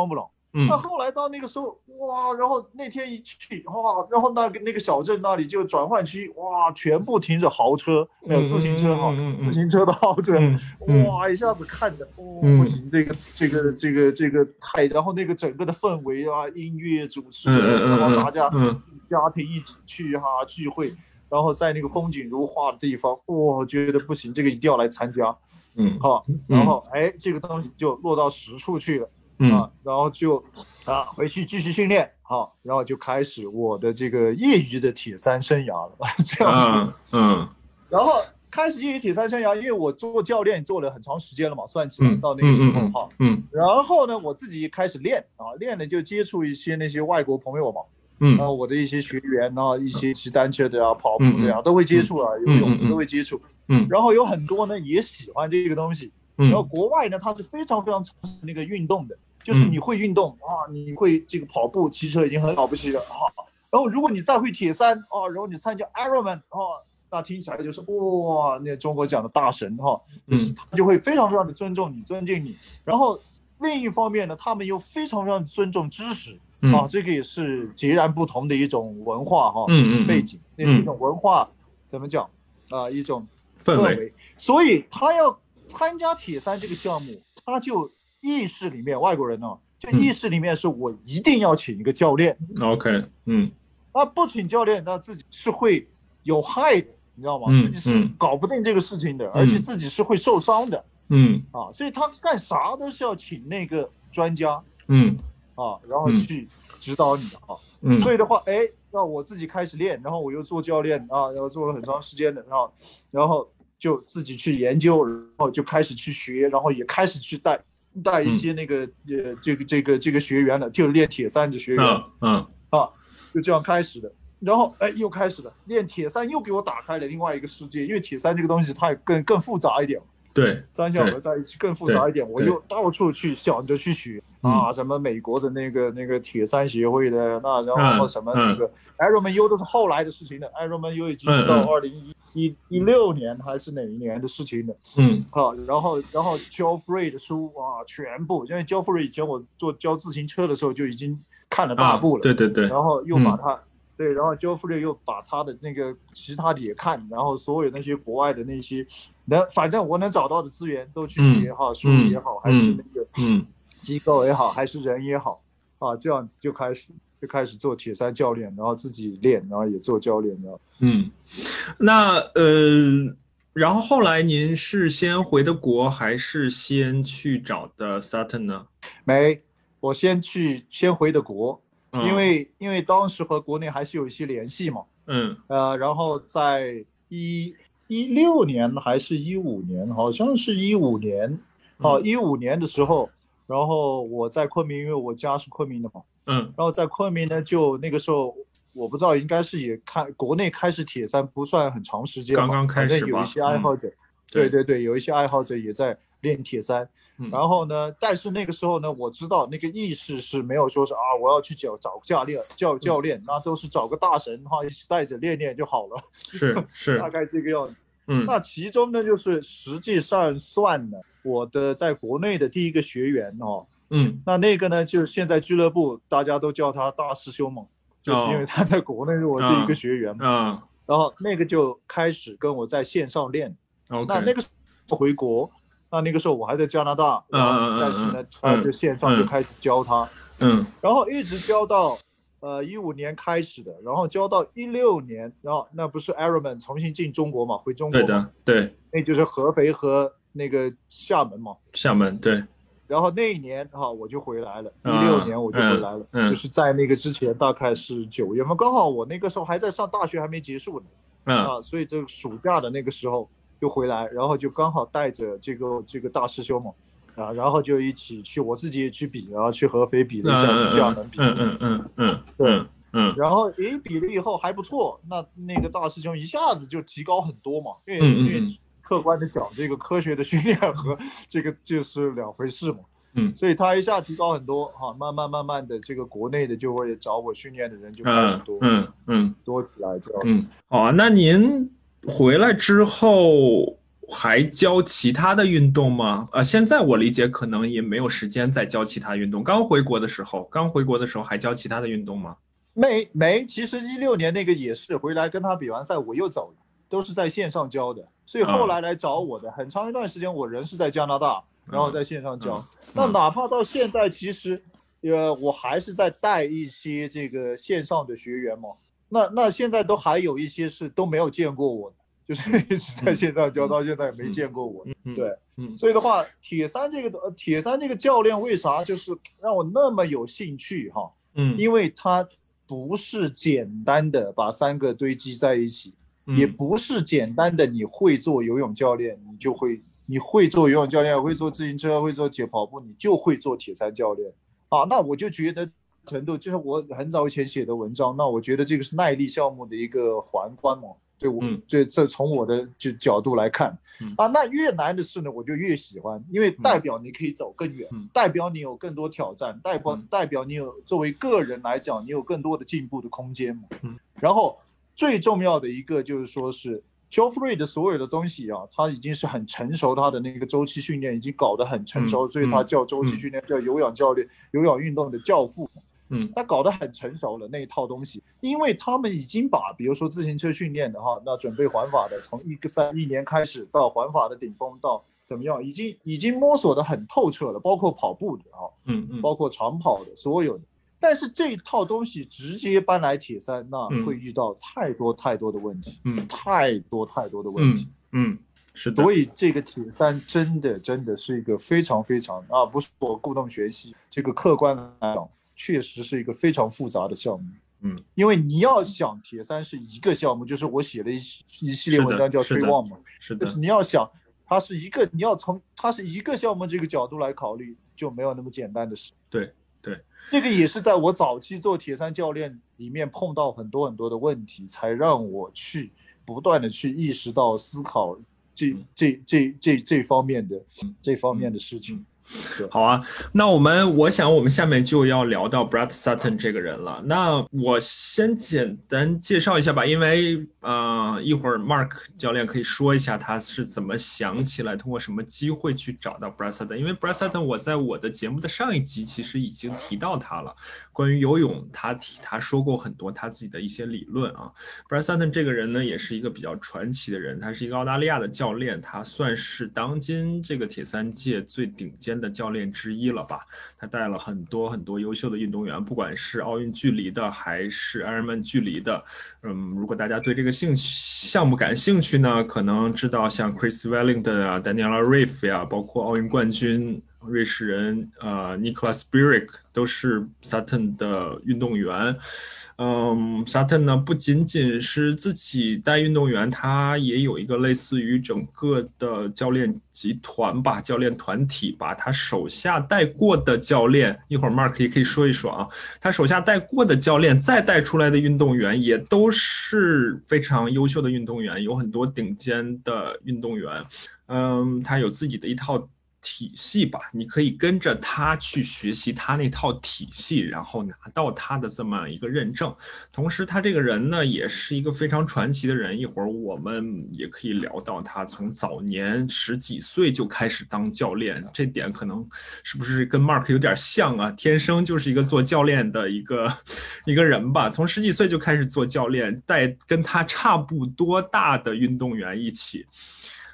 Speaker 2: 那后来到那个时候，哇，然后那天一去，哇，然后那个那个小镇那里就转换区，哇，全部停着豪车，没有自行车哈，自行车的豪车，哇，一下子看着，哦，不行，这个这个这个这个太，然后那个整个的氛围啊，音乐主持，然后大家家庭一起去哈聚会，然后在那个风景如画的地方，哇，觉得不行，这个一定要来参加，
Speaker 1: 嗯，
Speaker 2: 好，然后哎，这个东西就落到实处去了。啊，然后就啊回去继续训练，好，然后就开始我的这个业余的铁三生涯了，这样
Speaker 1: 子，嗯，
Speaker 2: 然后开始业余铁三生涯，因为我做教练做了很长时间了嘛，算起来到那个时候哈，
Speaker 1: 嗯，
Speaker 2: 然后呢，我自己开始练啊，练了就接触一些那些外国朋友嘛，
Speaker 1: 嗯，
Speaker 2: 然后我的一些学员啊，一些骑单车的啊，跑步的啊，都会接触啊，游泳都会接触，
Speaker 1: 嗯，
Speaker 2: 然后有很多呢也喜欢这个东西，然后国外呢，它是非常非常重视那个运动的。就是你会运动啊，你会这个跑步、骑车已经很了不起了啊。然后如果你再会铁三啊，然后你参加 Ironman 啊，那听起来就是哇，那中国讲的大神哈，
Speaker 1: 嗯，
Speaker 2: 他就会非常非常的尊重你、尊敬你。然后另一方面呢，他们又非常非常尊重知识啊，这个也是截然不同的一种文化哈，
Speaker 1: 嗯嗯，
Speaker 2: 背景那一种文化怎么讲啊，一种
Speaker 1: 氛
Speaker 2: 围。所以他要参加铁三这个项目，他就。意识里面，外国人呢，就意识里面是我一定要请一个教练。
Speaker 1: OK，嗯，
Speaker 2: 那不请教练，那自己是会有害的，你知道吗？自己是搞不定这个事情的，而且自己是会受伤的。
Speaker 1: 嗯，
Speaker 2: 啊，所以他干啥都是要请那个专家。
Speaker 1: 嗯，
Speaker 2: 啊，然后去指导你啊。
Speaker 1: 嗯，
Speaker 2: 所以的话，哎，那我自己开始练，然后我又做教练啊，然后做了很长时间的，然后，然后就自己去研究，然后就开始去学，然后也开始去带。带一些那个呃，这个这个这个学员了，就练铁三的学员，
Speaker 1: 嗯
Speaker 2: 啊，就这样开始的。然后哎，又开始了练铁三，又给我打开了另外一个世界。因为铁三这个东西，它也更更复杂一点。
Speaker 1: 对，
Speaker 2: 三项合在一起更复杂一点。我又到处去想着去学啊，什么美国的那个那个铁三协会的那，然后什么那个 Ironman U 都是后来的事情的，Ironman U 已经是到二零一一一六年还是哪一年的事情的。
Speaker 1: 嗯，
Speaker 2: 好，然后然后 Joe Free 的书啊，全部因为 Joe Free 以前我做教自行车的时候就已经看了大部了。
Speaker 1: 对对对。
Speaker 2: 然后又把它。对，然后 Joe Free 又把他的那个其他的也看，然后所有那些国外的那些，能反正我能找到的资源都去学哈，书也好，还是那个机构也好，还是人也好，啊，这样子就开始就开始做铁三教练，然后自己练，然后也做教练，然后
Speaker 1: 嗯，那呃，然后后来您是先回的国，还是先去找的 Sutton 呢？
Speaker 2: 没，我先去先回的国。因为因为当时和国内还是有一些联系嘛，
Speaker 1: 嗯，
Speaker 2: 呃，然后在一一六年还是一五年，好像是一五年，哦，一五年的时候，然后我在昆明，因为我家是昆明的嘛，
Speaker 1: 嗯，
Speaker 2: 然后在昆明呢，就那个时候我不知道，应该是也看国内开始铁三不算很长时间，
Speaker 1: 刚刚开始
Speaker 2: 有一些爱好者，对对对，有一些爱好者也在练铁三。然后呢？但是那个时候呢，我知道那个意识是没有说是啊，我要去找找教练，教教练，那都是找个大神哈，一起带着练练就好了。
Speaker 1: 是 是，
Speaker 2: 大概这个样子。
Speaker 1: 嗯，
Speaker 2: 那其中呢，就是实际上算呢，我的在国内的第一个学员哦，
Speaker 1: 嗯，
Speaker 2: 那那个呢，就是现在俱乐部大家都叫他大师兄嘛，就是因为他在国内是我第一个学员
Speaker 1: 嘛。
Speaker 2: 然后那个就开始跟我在线上练。那那个回国。那那个时候我还在加拿大，
Speaker 1: 嗯
Speaker 2: 但是呢，他就线上就开始教他，
Speaker 1: 嗯，
Speaker 2: 然后一直教到，呃，一五年开始的，然后教到一六年，然后那不是 Ironman 重新进中国嘛，回中国，
Speaker 1: 对的，对，
Speaker 2: 那就是合肥和那个厦门嘛，
Speaker 1: 厦门对，
Speaker 2: 然后那一年哈我就回来了，一六年我就回来了，就是在那个之前大概是九月份，刚好我那个时候还在上大学，还没结束呢，啊，所以这个暑假的那个时候。就回来，然后就刚好带着这个这个大师兄嘛，啊，然后就一起去，我自己也去比，然后去合肥比了一下，去厦门比，
Speaker 1: 嗯嗯嗯嗯，
Speaker 2: 对，
Speaker 1: 嗯，
Speaker 2: 然后诶比了以后还不错，那那个大师兄一下子就提高很多嘛，因为因为客观的讲，这个科学的训练和这个就是两回事嘛。
Speaker 1: 嗯，
Speaker 2: 所以他一下提高很多，哈，慢慢慢慢的，这个国内的就会找我训练的人就开始多，
Speaker 1: 嗯嗯，
Speaker 2: 多起来这样子。
Speaker 1: 好啊，那您回来之后还教其他的运动吗？呃，现在我理解可能也没有时间再教其他运动。刚回国的时候，刚回国的时候还教其他的运动吗？
Speaker 2: 没没，其实一六年那个也是回来跟他比完赛，我又走了，都是在线上教的。所以后来来找我的很长一段时间，我人是在加拿大。然后在线上教，那哪怕到现在，其实，呃，我还是在带一些这个线上的学员嘛。那那现在都还有一些是都没有见过我，就是一直在线上教，到现在也没见过我。对，所以的话，铁三这个铁三这个教练为啥就是让我那么有兴趣哈？
Speaker 1: 嗯，
Speaker 2: 因为他不是简单的把三个堆积在一起，也不是简单的你会做游泳教练，你就会。你会做游泳教练，会做自行车，会做铁跑步，你就会做铁三教练啊！那我就觉得程度就是我很早以前写的文章，那我觉得这个是耐力项目的一个皇冠嘛。对我，这这从我的就角度来看啊，那越难的事呢，我就越喜欢，因为代表你可以走更远，代表你有更多挑战，代表代表你有作为个人来讲，你有更多的进步的空间嘛。然后最重要的一个就是说是。j o f f r e y 的所有的东西啊，他已经是很成熟，他的那个周期训练已经搞得很成熟，所以他叫周期训练，叫有氧教练，有氧运动的教父。
Speaker 1: 嗯，
Speaker 2: 他搞得很成熟了那一套东西，因为他们已经把，比如说自行车训练的哈，那准备环法的，从一个三一年开始到环法的顶峰到怎么样，已经已经摸索的很透彻了，包括跑步的哈，
Speaker 1: 嗯嗯，
Speaker 2: 包括长跑的所有的。但是这一套东西直接搬来铁三，那会遇到太多太多的问题，
Speaker 1: 嗯，
Speaker 2: 太多太多的问题，
Speaker 1: 嗯，是
Speaker 2: 的。所以这个铁三真的真的是一个非常非常啊，不是我故弄玄虚，这个客观来讲，确实是一个非常复杂的项目，
Speaker 1: 嗯，
Speaker 2: 因为你要想铁三是一个项目，就是我写了一一系列文章叫追望嘛，
Speaker 1: 是的，
Speaker 2: 就是你要想它是一个，你要从它是一个项目这个角度来考虑，就没有那么简单的事，
Speaker 1: 对。对，
Speaker 2: 这个也是在我早期做铁三教练里面碰到很多很多的问题，才让我去不断的去意识到思考这这这这这方面的这方面的事情。
Speaker 1: 好啊，那我们我想我们下面就要聊到 Brad Sutton 这个人了。那我先简单介绍一下吧，因为呃一会儿 Mark 教练可以说一下他是怎么想起来，通过什么机会去找到 Brett Sutton。因为 Brett Sutton 我在我的节目的上一集其实已经提到他了，关于游泳他提他说过很多他自己的一些理论啊。Brett Sutton 这个人呢也是一个比较传奇的人，他是一个澳大利亚的教练，他算是当今这个铁三界最顶尖。的教练之一了吧？他带了很多很多优秀的运动员，不管是奥运距离的还是 Ironman 距离的。嗯，如果大家对这个兴趣项目感兴趣呢，可能知道像 Chris Wellington 啊、Daniela Riff 呀，包括奥运冠军。瑞士人，呃，Nicholas Burick 都是 Sutton 的运动员。嗯，Sutton 呢不仅仅是自己带运动员，他也有一个类似于整个的教练集团吧，教练团体，吧他手下带过的教练，一会儿 Mark 也可以说一说啊，他手下带过的教练再带出来的运动员也都是非常优秀的运动员，有很多顶尖的运动员。嗯，他有自己的一套。体系吧，你可以跟着他去学习他那套体系，然后拿到他的这么一个认证。同时，他这个人呢，也是一个非常传奇的人。一会儿我们也可以聊到他从早年十几岁就开始当教练，这点可能是不是跟 Mark 有点像啊？天生就是一个做教练的一个 一个人吧。从十几岁就开始做教练，带跟他差不多大的运动员一起。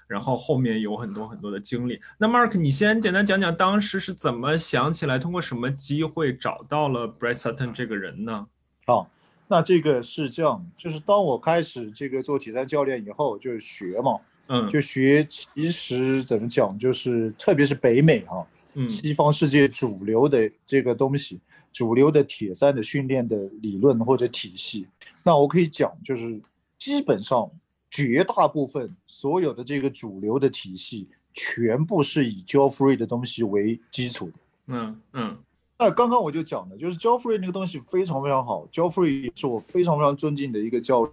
Speaker 1: 然后后面有很多很多的经历。那 Mark，你先简单讲讲当时是怎么想起来，通过什么机会找到了 Brett Sutton 这个人呢？
Speaker 2: 好，那这个是这样，就是当我开始这个做铁三教练以后，就是学嘛，
Speaker 1: 嗯，
Speaker 2: 就学。其实怎么讲，就是特别是北美哈，
Speaker 1: 嗯，
Speaker 2: 西方世界主流的这个东西，主流的铁三的训练的理论或者体系，那我可以讲，就是基本上。绝大部分所有的这个主流的体系，全部是以 Joe Free 的东西为基础的。
Speaker 1: 嗯嗯。
Speaker 2: 那刚刚我就讲了，就是 Joe Free 那个东西非常非常好，Joe Free 是我非常非常尊敬的一个教。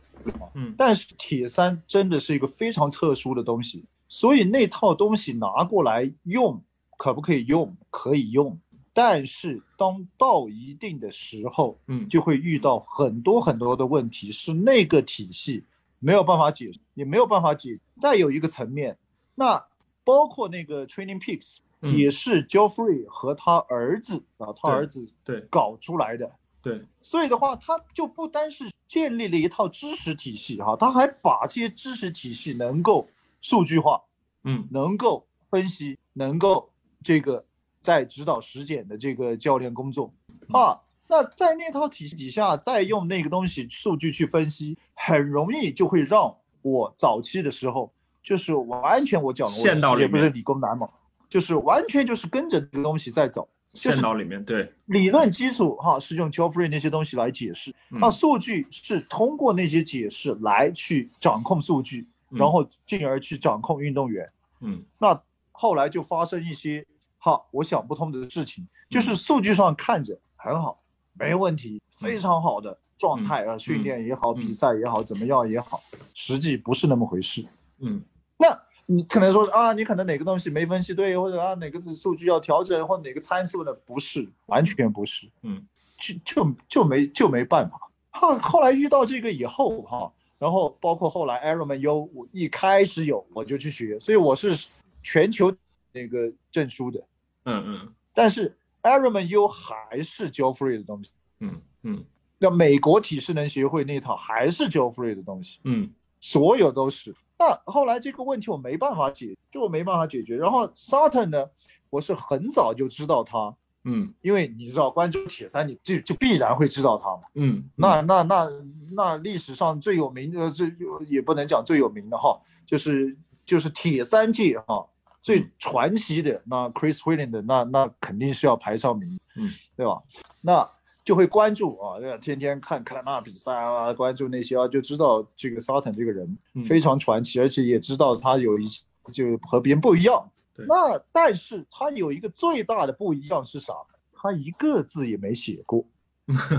Speaker 1: 嗯。
Speaker 2: 但是铁三真的是一个非常特殊的东西，所以那套东西拿过来用，可不可以用？可以用。但是当到一定的时候，
Speaker 1: 嗯，
Speaker 2: 就会遇到很多很多的问题，是那个体系没有办法解，也没有办法解。再有一个层面，那包括那个 Training Peaks 也是 Joffrey 和他儿子啊，他儿子
Speaker 1: 对
Speaker 2: 搞出来的，
Speaker 1: 对。
Speaker 2: 所以的话，他就不单是建立了一套知识体系哈，他还把这些知识体系能够数据化，
Speaker 1: 嗯，
Speaker 2: 能够分析，能够这个。在指导实践的这个教练工作，啊，那在那套体系底下，再用那个东西数据去分析，很容易就会让我早期的时候，就是完全我讲的，我也不是理工男嘛，就是完全就是跟着这个东西在走。
Speaker 1: 线脑里面对
Speaker 2: 理论基础哈是用 Joffrey 那些东西来解释，那数据是通过那些解释来去掌控数据，然后进而去掌控运动员。
Speaker 1: 嗯，
Speaker 2: 那后来就发生一些。哈，我想不通的事情就是数据上看着很好，没问题，非常好的状态啊，训练也好，比赛也好，怎么样也好，实际不是那么回事。
Speaker 1: 嗯，
Speaker 2: 那你可能说啊，你可能哪个东西没分析对，或者啊哪个数据要调整，或哪个参数呢？不是，完全不是。
Speaker 1: 嗯，
Speaker 2: 就就就没就没办法。后后来遇到这个以后哈，然后包括后来 Ironman U，我一开始有我就去学，所以我是全球那个证书的。
Speaker 1: 嗯嗯，
Speaker 2: 但是 Ironman U 还是 Joe Free 的东西。
Speaker 1: 嗯嗯，
Speaker 2: 那美国体适能协会那套还是 Joe Free 的东西。
Speaker 1: 嗯，
Speaker 2: 所有都是。那后来这个问题我没办法解，就我没办法解决。然后 Sutton 呢，我是很早就知道他。
Speaker 1: 嗯，
Speaker 2: 因为你知道关注铁三，你就就必然会知道他嘛。
Speaker 1: 嗯，
Speaker 2: 那那那那历史上最有名的，这也不能讲最有名的哈，就是就是铁三界哈。最传奇的那 Chris Williams 的那那肯定是要排上名，
Speaker 1: 嗯，
Speaker 2: 对吧？那就会关注啊，天天看看那比赛啊，关注那些啊，就知道这个 Sutton 这个人非常传奇，而且也知道他有一些就和别人不一样。那但是他有一个最大的不一样是啥？他一个字也没写过，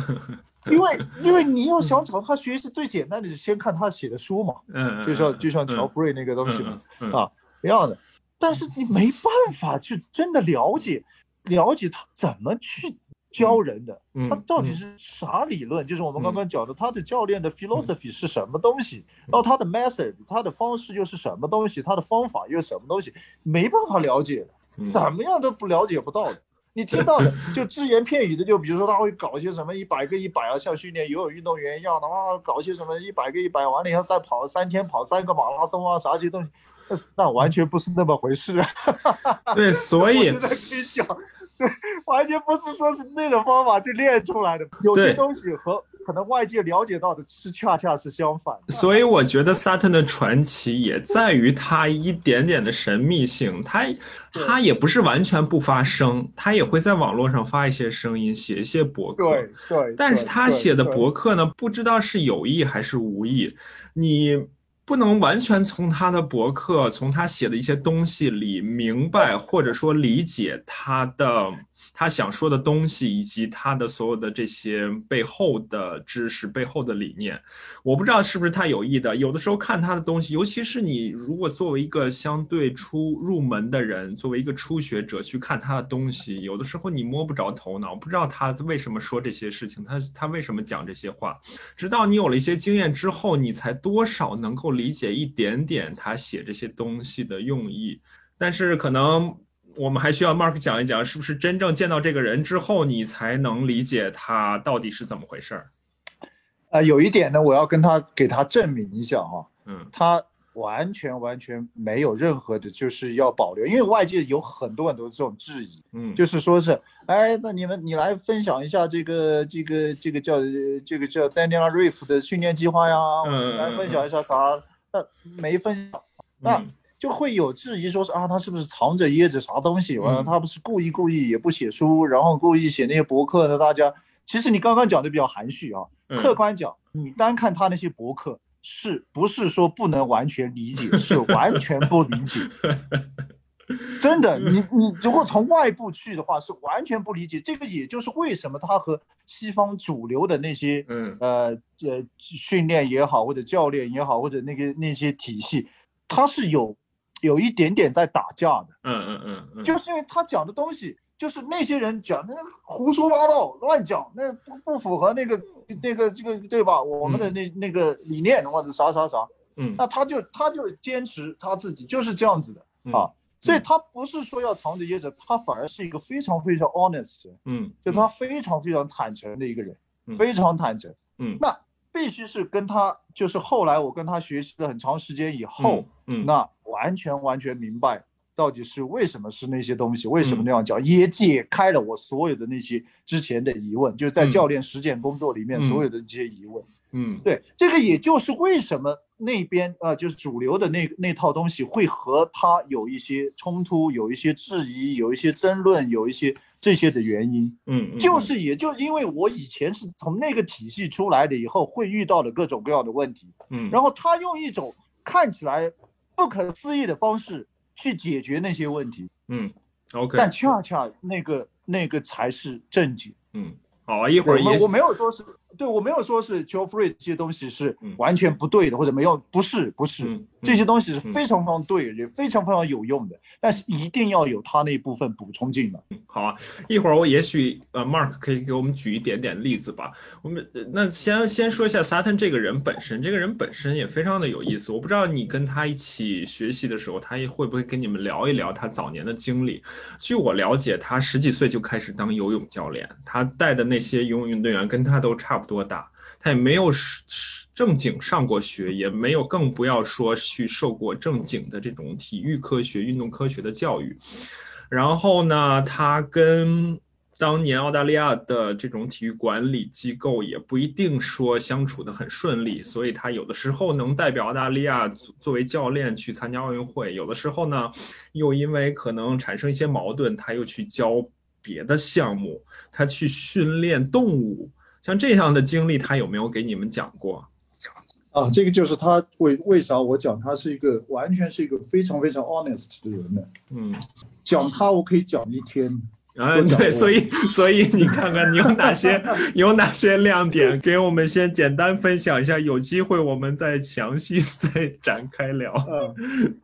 Speaker 2: 因为因为你要想找他学习，最简单的是先看他写的书嘛，
Speaker 1: 嗯，
Speaker 2: 就像就像乔弗瑞那个东西
Speaker 1: 嘛，
Speaker 2: 啊一样的。但是你没办法去真的了解，了解他怎么去教人的，他到底是啥理论？就是我们刚刚讲的，他的教练的 philosophy 是什么东西？然后他的 method，他的方式又是什么东西？他的方法又是什么东西？没办法了解的，怎么样都不了解不到的。你听到的就只言片语的，就比如说他会搞一些什么一百个一百啊，像训练游泳运动员一样的啊，搞些什么一百个一百，完了以后再跑三天跑三个马拉松啊，啥这些东西。那完全不是那么回事啊！
Speaker 1: 对，所以
Speaker 2: 我跟你讲，对，完全不是说是那种方法去练出来的。有些东西和可能外界了解到的是恰恰是相反。
Speaker 1: 所以我觉得 Sutton 的传奇也在于他一点点的神秘性。他他也不是完全不发声，他也会在网络上发一些声音，写一些博客。
Speaker 2: 对对。
Speaker 1: 但是他写的博客呢，不知道是有意还是无意。你。不能完全从他的博客、从他写的一些东西里明白，或者说理解他的。他想说的东西，以及他的所有的这些背后的知识、背后的理念，我不知道是不是他有意的。有的时候看他的东西，尤其是你如果作为一个相对初入门的人，作为一个初学者去看他的东西，有的时候你摸不着头脑，不知道他为什么说这些事情，他他为什么讲这些话。直到你有了一些经验之后，你才多少能够理解一点点他写这些东西的用意。但是可能。我们还需要 Mark 讲一讲，是不是真正见到这个人之后，你才能理解他到底是怎么回事儿？
Speaker 2: 啊，有一点呢，我要跟他给他证明一下哈，
Speaker 1: 嗯，
Speaker 2: 他完全完全没有任何的，就是要保留，因为外界有很多很多这种质疑，
Speaker 1: 嗯，
Speaker 2: 就是说是，哎，那你们你来分享一下这个这个这个叫这个叫 Daniel Reef 的训练计划呀，
Speaker 1: 嗯，
Speaker 2: 来分享一下啥？那没分享，那。就会有质疑，说是啊，他是不是藏着掖着啥东西？完了，他不是故意故意也不写书，然后故意写那些博客的。大家其实你刚刚讲的比较含蓄啊，客观讲，你单看他那些博客，是不是说不能完全理解？是完全不理解。真的，你你如果从外部去的话，是完全不理解。这个也就是为什么他和西方主流的那些，嗯呃呃训练也好，或者教练也好，或者那个那些体系，他是有有一点点在打架的。
Speaker 1: 嗯嗯嗯，
Speaker 2: 就是因为他讲的东西，就是那些人讲的胡说八道、乱讲，那不不符合那个那个这个对吧？我们的那那个理念或者啥啥啥。
Speaker 1: 嗯，
Speaker 2: 那他就他就坚持他自己就是这样子的。啊。所以他不是说要藏着掖着，他反而是一个非常非常 honest，
Speaker 1: 嗯，
Speaker 2: 就他非常非常坦诚的一个人，非常坦诚，
Speaker 1: 嗯，
Speaker 2: 那必须是跟他，就是后来我跟他学习了很长时间以后，
Speaker 1: 嗯，
Speaker 2: 那完全完全明白到底是为什么是那些东西，为什么那样讲，也解开了我所有的那些之前的疑问，就是在教练实践工作里面所有的这些疑问，
Speaker 1: 嗯，
Speaker 2: 对，这个也就是为什么。那边呃，就是主流的那那套东西会和他有一些冲突，有一些质疑，有一些争论，有一些这些的原因。
Speaker 1: 嗯，
Speaker 2: 就是也就因为我以前是从那个体系出来的，以后会遇到的各种各样的问题。
Speaker 1: 嗯，
Speaker 2: 然后他用一种看起来不可思议的方式去解决那些问题。
Speaker 1: 嗯，OK。
Speaker 2: 但恰恰那个那个才是正解。
Speaker 1: 嗯，好，一会儿也
Speaker 2: 我没有说是。对我没有说是 Joe Free 这些东西是完全不对的，或者没有，不是，不是，这些东西是非常非常对，也非常非常有用的，但是一定要有他那一部分补充进来。
Speaker 1: 好啊，一会儿我也许呃，Mark 可以给我们举一点点例子吧。我们那先先说一下 Sutton 这个人本身，这个人本身也非常的有意思。我不知道你跟他一起学习的时候，他也会不会跟你们聊一聊他早年的经历。据我了解，他十几岁就开始当游泳教练，他带的那些游泳运动员跟他都差不多大。他也没有正经上过学，也没有更不要说去受过正经的这种体育科学、运动科学的教育。然后呢，他跟当年澳大利亚的这种体育管理机构也不一定说相处的很顺利，所以他有的时候能代表澳大利亚作为教练去参加奥运会，有的时候呢，又因为可能产生一些矛盾，他又去教别的项目，他去训练动物。像这样的经历，他有没有给你们讲过？
Speaker 2: 啊，这个就是他为为啥我讲他是一个完全是一个非常非常 honest 的人呢？
Speaker 1: 嗯，
Speaker 2: 讲他我可以讲一天。
Speaker 1: 嗯，对，所以所以你看看你有哪些 有哪些亮点，给我们先简单分享一下，有机会我们再详细 再展开聊。
Speaker 2: 嗯。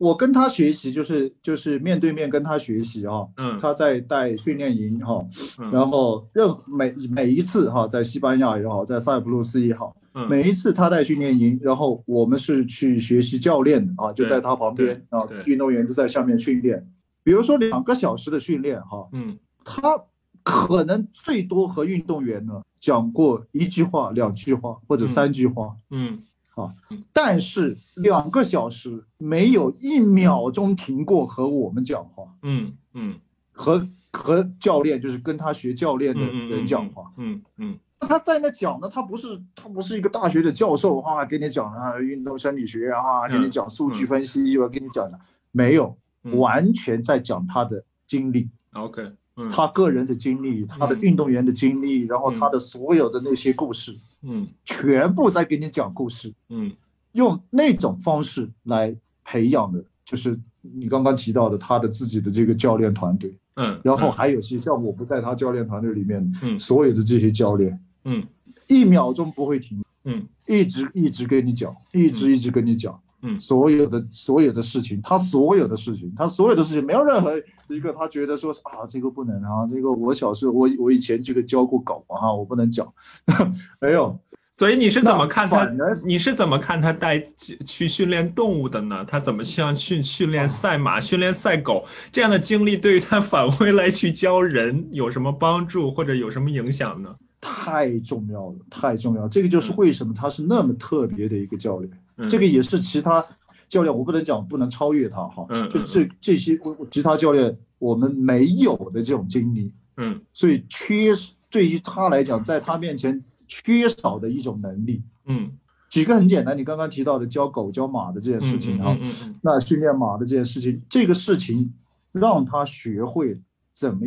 Speaker 2: 我跟他学习，就是就是面对面跟他学习啊。
Speaker 1: 嗯，
Speaker 2: 他在带训练营哈，然后任每每一次哈，在西班牙也好，在塞浦路斯也好，每一次他带训练营，然后我们是去学习教练的啊，就在他旁边啊，运动员就在下面训练。比如说两个小时的训练哈，
Speaker 1: 嗯，
Speaker 2: 他可能最多和运动员呢讲过一句话、两句话或者三句话，
Speaker 1: 嗯。
Speaker 2: 啊，但是两个小时没有一秒钟停过和我们讲话，
Speaker 1: 嗯嗯，
Speaker 2: 和和教练就是跟他学教练的人讲话，
Speaker 1: 嗯嗯，
Speaker 2: 他在那讲呢，他不是他不是一个大学的教授啊，给你讲啊运动生理学啊，给你讲数据分析，我给你讲的没有，完全在讲他的经历
Speaker 1: ，OK，
Speaker 2: 他个人的经历，他的运动员的经历，然后他的所有的那些故事。
Speaker 1: 嗯，
Speaker 2: 全部在给你讲故事，
Speaker 1: 嗯，
Speaker 2: 用那种方式来培养的，就是你刚刚提到的他的自己的这个教练团队，
Speaker 1: 嗯，
Speaker 2: 然后还有些像我不在他教练团队里面，
Speaker 1: 嗯，
Speaker 2: 所有的这些教练，
Speaker 1: 嗯，
Speaker 2: 一秒钟不会停，
Speaker 1: 嗯，
Speaker 2: 一直一直跟你讲，一直一直跟你讲。
Speaker 1: 嗯，
Speaker 2: 所有的所有的事情，他所有的事情，他所有的事情，没有任何一个他觉得说啊，这个不能啊，这个我小时候我我以前这个教过狗啊，我不能讲，没有。
Speaker 1: 所以你是怎么看他？你是怎么看他带去训练动物的呢？他怎么像训训练赛马、训练赛狗这样的经历，对于他返回来去教人有什么帮助或者有什么影响呢？
Speaker 2: 太重要了，太重要。这个就是为什么他是那么特别的一个教练。这个也是其他教练，我不能讲不能超越他哈。
Speaker 1: 嗯，
Speaker 2: 就是这这些其他教练我们没有的这种经历。
Speaker 1: 嗯，
Speaker 2: 所以缺对于他来讲，在他面前缺少的一种能力。
Speaker 1: 嗯，
Speaker 2: 举个很简单，你刚刚提到的教狗教马的这件事情
Speaker 1: 啊，
Speaker 2: 那训练马的这件事情，这个事情让他学会怎么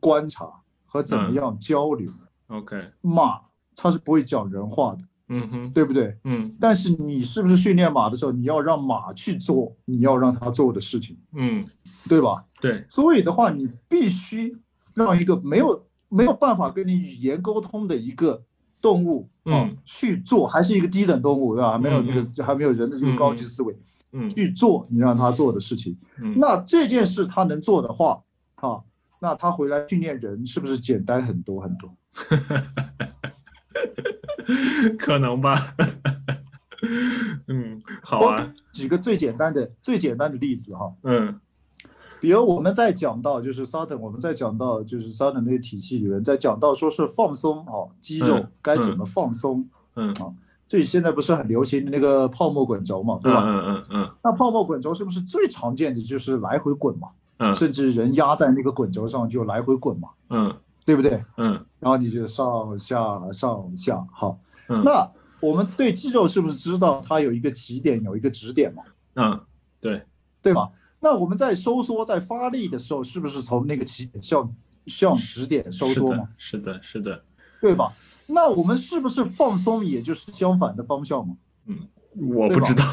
Speaker 2: 观察和怎么样交流。
Speaker 1: OK，
Speaker 2: 马它是不会讲人话的。
Speaker 1: 嗯哼，
Speaker 2: 对不对？
Speaker 1: 嗯
Speaker 2: 但是你是不是训练马的时候，你要让马去做你要让它做的事情，
Speaker 1: 嗯，
Speaker 2: 对吧？
Speaker 1: 对，
Speaker 2: 所以的话，你必须让一个没有没有办法跟你语言沟通的一个动物啊、
Speaker 1: 嗯
Speaker 2: 去做，还是一个低等动物，对吧？还没有那
Speaker 1: 嗯
Speaker 2: 个还没有人的这个高级思维、
Speaker 1: 嗯
Speaker 2: 去做你让它做的事情。
Speaker 1: 嗯
Speaker 2: 那这件事它能做的话，啊，那他回来训练人是不是简单很多很多？
Speaker 1: 可能吧。嗯，好啊，
Speaker 2: 举个最简单的最简单的例子哈，
Speaker 1: 嗯
Speaker 2: 比如我们在讲到就是 Sutton，我们在讲到就是 Sutton 那个体系里面，在讲到说是放松哦，肌肉
Speaker 1: 嗯
Speaker 2: 该怎么放松。
Speaker 1: 嗯
Speaker 2: 啊，最现在不是很流行的那个泡沫滚轴嘛，对吧？
Speaker 1: 嗯嗯嗯
Speaker 2: 那泡沫滚轴是不是最常见的就是来回滚嘛？
Speaker 1: 嗯
Speaker 2: 甚至人压在那个滚轴上就来回滚嘛，
Speaker 1: 嗯
Speaker 2: 对不对？
Speaker 1: 嗯
Speaker 2: 然后你就上下上下，好。
Speaker 1: 嗯
Speaker 2: 那我们对肌肉是不是知道它有一个起点，有一个止点嘛？
Speaker 1: 嗯，对，
Speaker 2: 对吧？那我们在收缩、在发力的时候，是不是从那个起点向向止点收缩嘛
Speaker 1: 的？，是的，是的，
Speaker 2: 对吧？那我们是不是放松，也就是相反的方向嘛？
Speaker 1: 嗯我不知道。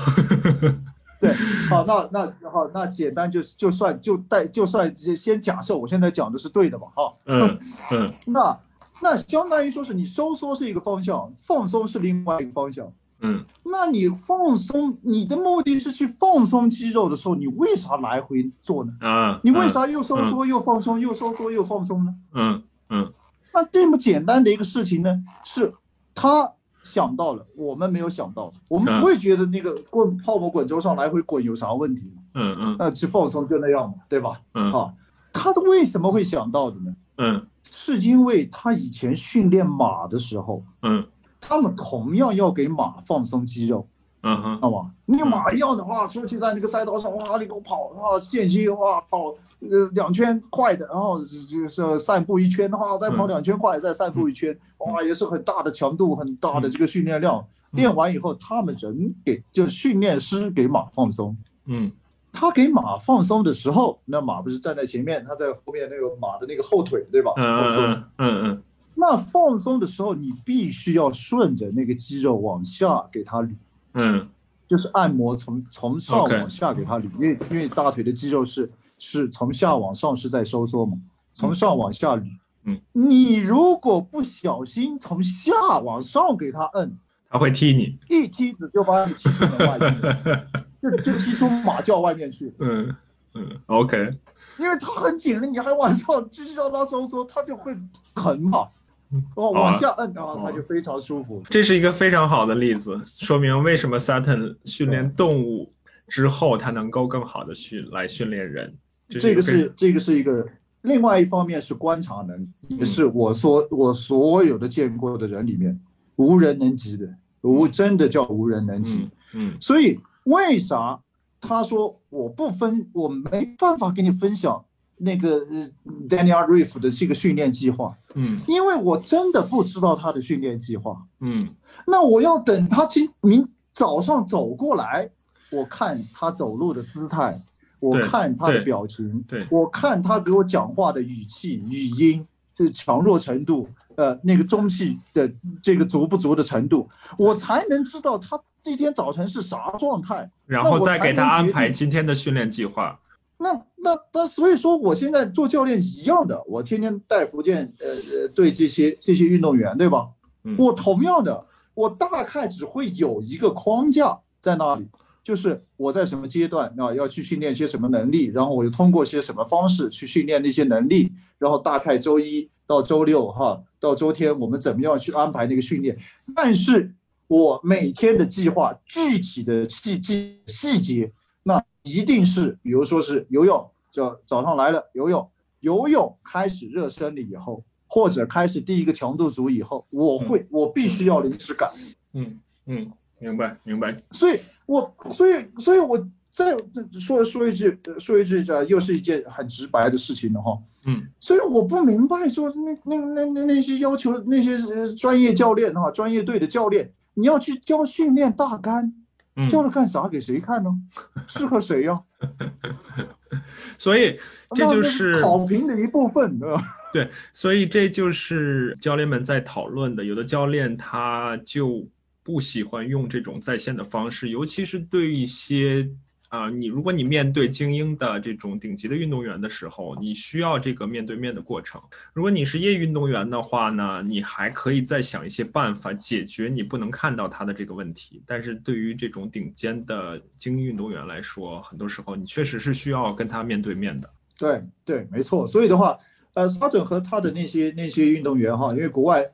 Speaker 2: 对，好，那那好，那简单就就算就带就算先假设我现在讲的是对的嘛，哈，
Speaker 1: 嗯嗯
Speaker 2: 那那相当于说是你收缩是一个方向，放松是另外一个方向。
Speaker 1: 嗯
Speaker 2: 那你放松，你的目的是去放松肌肉的时候，你为啥来回做呢？
Speaker 1: 啊，
Speaker 2: 你为啥又收缩又放松，又收缩又放松呢？
Speaker 1: 嗯嗯
Speaker 2: 那这么简单的一个事情呢，是他想到了，我们没有想到。我们
Speaker 1: 嗯
Speaker 2: 不会觉得那个滚泡沫滚轴上来回滚有啥问题嘛？
Speaker 1: 嗯嗯
Speaker 2: 那去放松就那样嘛，对吧？
Speaker 1: 嗯
Speaker 2: 啊，他为什么会想到的呢？
Speaker 1: 嗯
Speaker 2: 是因为他以前训练马的时候，
Speaker 1: 嗯
Speaker 2: 他们同样要给马放松肌肉，
Speaker 1: 嗯哼，
Speaker 2: 知道吗？那马一样的话，出去在那个赛道上，哇，你给我跑啊，间歇哇跑呃两圈快的，然后就是散步一圈的话，再跑两圈快，再散步一圈，哇，也是很大的强度，很大的这个训练量。练完以后，他们人给就训练师给马放松，
Speaker 1: 嗯。
Speaker 2: 他给马放松的时候，那马不是站在前面，他在后面那个马的那个后腿，对吧？
Speaker 1: 嗯
Speaker 2: 放松。
Speaker 1: 嗯嗯。嗯
Speaker 2: 那放松的时候，你必须要顺着那个肌肉往下给它捋，
Speaker 1: 嗯
Speaker 2: 就是按摩从从上往下给它捋，因为因为大腿的肌肉是是从下往上是在收缩嘛，从上往下捋。
Speaker 1: 嗯，
Speaker 2: 你如果不小心从下往上给它摁，
Speaker 1: 他会踢你。
Speaker 2: 一踢子就把你踢出门外去，就就踢出马厩外面去，
Speaker 1: 嗯嗯，OK，
Speaker 2: 因为它很紧了，你还往上继续让它收缩，它就会疼嘛。哦，往下摁，然后它就非常舒服。
Speaker 1: 这是一个非常好的例子，说明为什么 Sutton 训练动物之后，它能够更好的训来训练人。
Speaker 2: 这个
Speaker 1: 一
Speaker 2: 是这个是一个，另外一方面是观察能力，也是我所我所有的见过的人里面无人能及的，无真的叫无人能及。
Speaker 1: 嗯嗯
Speaker 2: 所以为啥他说我不分，我没办法给你分享那个呃 Daniel Reef 的这个训练计划，
Speaker 1: 嗯
Speaker 2: 因为我真的不知道他的训练计划。
Speaker 1: 嗯
Speaker 2: 那我要等他今明早上走过来，我看他走路的姿态，我看他的表情，
Speaker 1: 对
Speaker 2: 我看他给我讲话的语气、语音，这个强弱程度，呃，那个中气的这个足不足的程度，我才能知道他这天早晨是啥状态。
Speaker 1: 然后再给他安排今天的训练计划。
Speaker 2: 那那那，所以说我现在做教练一样的，我天天带福建呃呃对这些这些运动员，对吧？
Speaker 1: 嗯
Speaker 2: 我同样的，我大概只会有一个框架在那里，就是我在什么阶段啊要去训练些什么能力，然后我就通过些什么方式去训练那些能力，然后大概周一到周六哈到周天我们怎么样去安排那个训练，但是我每天的计划具体的细细细节。那一定是，比如说是游泳，早早上来了游泳，游泳开始热身了以后，或者开始第一个强度组以后，我会，我必须要临时改，
Speaker 1: 嗯嗯，明白明白。
Speaker 2: 所以我，所以，所以我再说说一句，说一句，呃，又是一件很直白的事情了哈。
Speaker 1: 嗯
Speaker 2: 所以我不明白说那那那那那些要求那些呃专业教练哈，专业队的教练，你要去教训练大杆，
Speaker 1: 嗯，
Speaker 2: 教了干啥？给谁看呢？适合谁呀、
Speaker 1: 所以这就是
Speaker 2: 考评的一部分，对吧？
Speaker 1: 对，所以这就是教练们在讨论的。有的教练他就不喜欢用这种在线的方式，尤其是对于一些。啊，你如果你面对精英的这种顶级的运动员的时候，你需要这个面对面的过程。如果你是业余运动员的话呢，你还可以再想一些办法解决你不能看到他的这个问题。但是对于这种顶尖的精英运动员来说，很多时候你确实是需要跟他面对面的。
Speaker 2: 对对，没错。所以的话，呃，沙准和他的那些那些运动员哈，因为国外。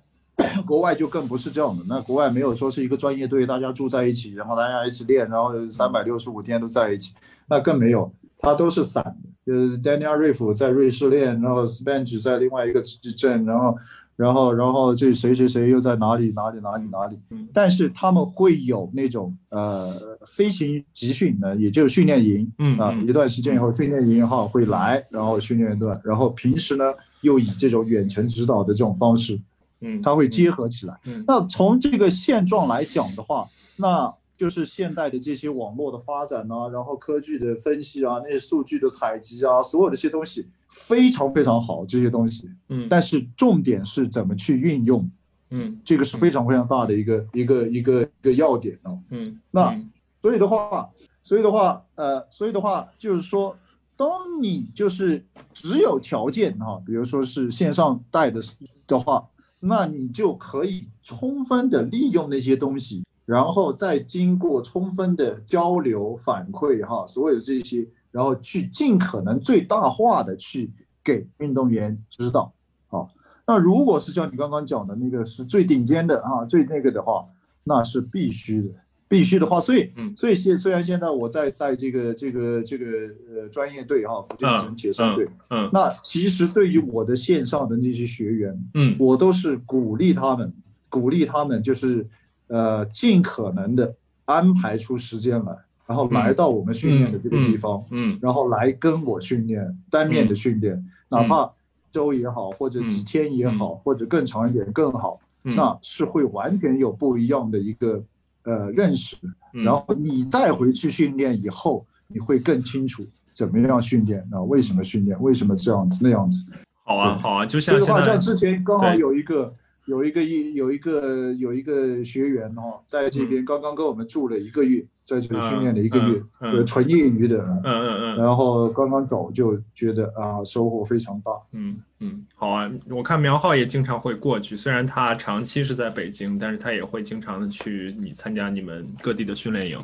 Speaker 2: 国外就更不是这样的，那国外没有说是一个专业队，大家住在一起，然后大家一起练，然后三百六十五天都在一起，那更没有，他都是散的。就是 Daniel Riff 在瑞士练，然后 Spence 在另外一个镇，然后，然后，然后这谁谁谁又在哪里哪里哪里哪里。但是他们会有那种呃飞行集训呢，也就是训练营，嗯啊，一段时间以后训练营哈会来，然后训练一段，然后平时呢又以这种远程指导的这种方式。
Speaker 1: 嗯，
Speaker 2: 它会结合起来。嗯，那从这个现状来讲的话，那就是现代的这些网络的发展啊，然后科技的分析啊，那些数据的采集啊，所有这些东西非常非常好，这些东西。嗯，但是重点是怎么去运用。
Speaker 1: 嗯，
Speaker 2: 这个是非常非常大的一个一个一个一个要点啊。
Speaker 1: 嗯，
Speaker 2: 那所以的话，所以的话，呃，所以的话就是说，当你就是只有条件哈，比如说是线上带的的话。那你就可以充分的利用那些东西，然后再经过充分的交流反馈，哈，所有这些，然后去尽可能最大化的去给运动员指导，好。那如果是像你刚刚讲的那个是最顶尖的啊，最那个的话，那是必须的。必须的话，所以，所以现虽然现在我在带这个这个这个呃专业队哈，福建省铁三队，嗯，那其实对于我的线上的那些学员，嗯，我都是鼓励他们，鼓励他们就是呃尽可能的安排出时间来，然后来到我们训练的这个地方，嗯，然后来跟我训练单面的训练，哪怕周也好，或者几天也好，或者更长一点更好，那是会完全有不一样的一个。呃，认识，然后你再回去训练以后，你会更清楚怎么样训练啊？为什么训练？为什么这样子那样子？
Speaker 1: 好啊，好啊，就像
Speaker 2: 好像之前刚好有一个有一个一有一个有一个学员哦，在这边刚刚跟我们住了一个月。在这里训练了一个月，呃，纯业余的，
Speaker 1: 嗯嗯嗯，
Speaker 2: 然后刚刚走就觉得啊，收获非常大，
Speaker 1: 嗯嗯，好啊，我看苗浩也经常会过去，虽然他长期是在北京，但是他也会经常的去你参加你们各地的训练营。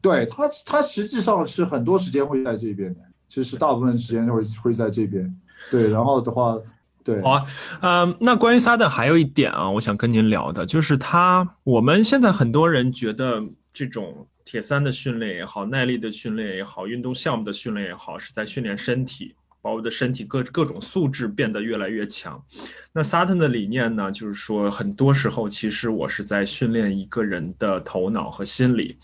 Speaker 2: 对他，他实际上是很多时间会在这边的，其实大部分时间会会在这边。对，然后的话，对，
Speaker 1: 好啊，嗯，那关于萨德还有一点啊，我想跟您聊的就是他，我们现在很多人觉得这种。铁三的训练也好，耐力的训练也好，运动项目的训练也好，是在训练身体，把我的身体各各种素质变得越来越强。那萨特的理念呢，就是说，很多时候其实我是在训练一个人的头脑和心理。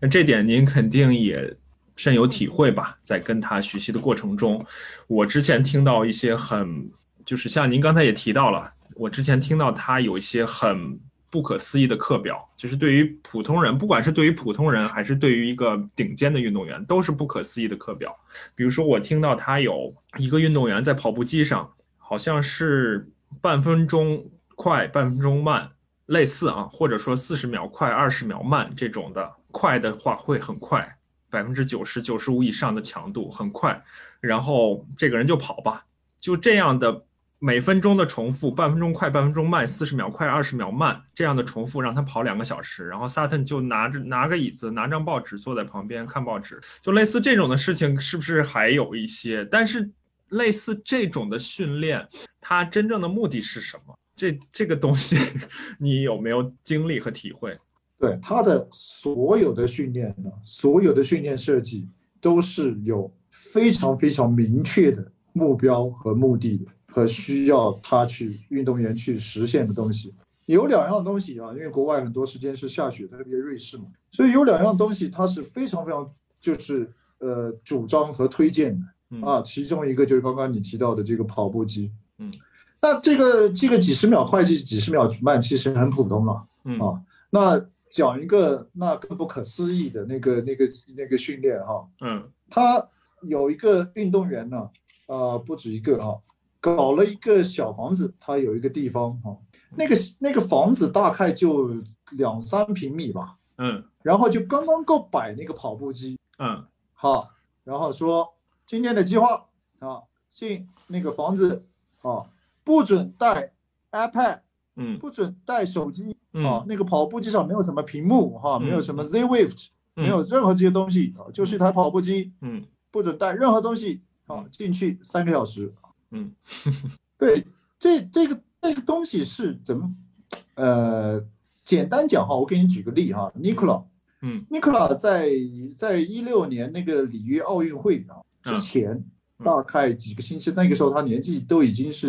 Speaker 1: 那这点您肯定也深有体会吧？在跟他学习的过程中，我之前听到一些很，就是像您刚才也提到了，我之前听到他有一些很。不可思议的课表，就是对于普通人，不管是对于普通人，还是对于一个顶尖的运动员，都是不可思议的课表。比如说，我听到他有一个运动员在跑步机上，好像是半分钟快，半分钟慢，类似啊，或者说四十秒快，二十秒慢这种的。快的话会很快，百分之九十九十五以上的强度很快，然后这个人就跑吧，就这样的。每分钟的重复，半分钟快，半分钟慢，四十秒快，二十秒慢，这样的重复让他跑两个小时，然后萨特就拿着拿个椅子，拿张报纸坐在旁边看报纸，就类似这种的事情，是不是还有一些？但是类似这种的训练，它真正的目的是什么？这这个东西，你有没有经历和体会？
Speaker 2: 对他的所有的训练呢，所有的训练设计都是有非常非常明确的目标和目的的。和需要他去运动员去实现的东西，有两样东西啊，因为国外很多时间是下雪，特别瑞士嘛，所以有两样东西他是非常非常就是呃主张和推荐的啊，其中一个就是刚刚你提到的这个跑步机，嗯，那这个这个几十秒快几几十秒慢其实很普通了，啊，那讲一个那更不可思议的那个那个那个训练哈，嗯，他有一个运动员呢，啊不止一个啊。搞了一个小房子，它有一个地方哈，那个那个房子大概就两三平米吧，
Speaker 1: 嗯，
Speaker 2: 然后就刚刚够摆那个跑步机，
Speaker 1: 嗯，
Speaker 2: 好，然后说今天的计划啊，进那个房子啊，不准带 iPad，
Speaker 1: 嗯，
Speaker 2: 不准带手机
Speaker 1: 嗯。
Speaker 2: 啊，那个跑步机上没有什么屏幕哈，没有什么 Z Wave，没有任何这些东西啊，就是一台跑步机，
Speaker 1: 嗯，
Speaker 2: 不准带任何东西啊，进去三个小时，
Speaker 1: 嗯，
Speaker 2: 对，这这个这个东西是怎么？呃，简单讲哈，我给你举个例哈，Nikola，
Speaker 1: 嗯
Speaker 2: ，Nikola 在在一六年那个里约奥运会啊之前，大概几个星期，那个时候他年纪都已经是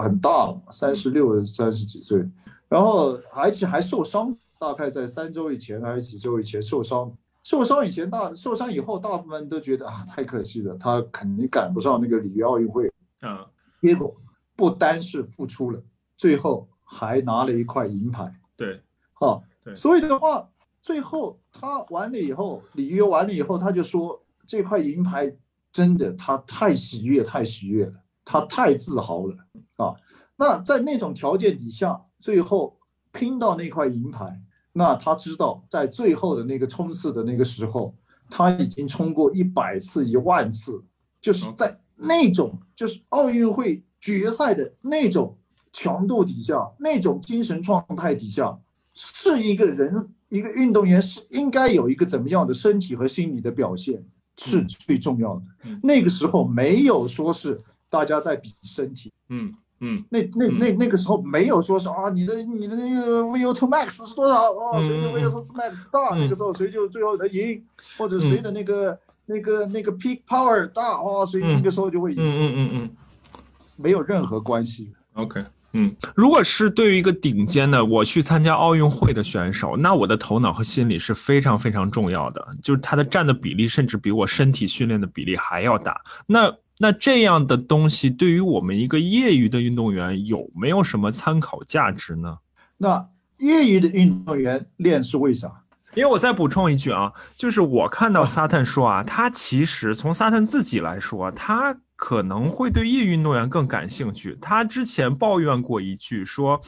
Speaker 2: 很大了，三十六、三十几岁，然后而且还受伤，大概在三周以前还是几周以前受伤。受伤以前大受伤以后，大部分都觉得啊，太可惜了，他肯定赶不上那个里约奥运会。
Speaker 1: 啊，
Speaker 2: 结果不单是付出了，最后还拿了一块银牌。
Speaker 1: 对，
Speaker 2: 哈，
Speaker 1: 对
Speaker 2: 所以的话，最后他完了以后，里约完了以后，他就说这块银牌真的他太喜悦，太喜悦了，他太自豪了啊。那在那种条件底下，最后拼到那块银牌，那他知道在最后的那个冲刺的那个时候，他已经冲过一百次、一万次，就是在那种就是奥运会决赛的那种强度底下，那种精神状态底下，是一个人一个运动员是应该有一个怎么样的身体和心理的表现是最重要的。那个时候没有说是大家在比身体，
Speaker 1: 嗯嗯。
Speaker 2: 那那那那个时候没有说是啊，你的你的那个 VO2 max 是多少？哦？谁的 VO2 max 大，那个时候谁就最后能赢，或者谁的那个那个那个 peak power 大哦，所以那个时候就会赢，
Speaker 1: 嗯嗯嗯嗯
Speaker 2: 没有任何关系。
Speaker 1: ，OK。嗯，如果是对于一个顶尖的我去参加奥运会的选手，那我的头脑和心理是非常非常重要的，就是他的占的比例甚至比我身体训练的比例还要大。那那这样的东西对于我们一个业余的运动员有没有什么参考价值呢？
Speaker 2: 那业余的运动员练是为啥？
Speaker 1: 因为我再补充一句啊，就是我看到萨特说啊，他其实从萨特自己来说，他可能会对业余运动员更感兴趣。他之前抱怨过一句说，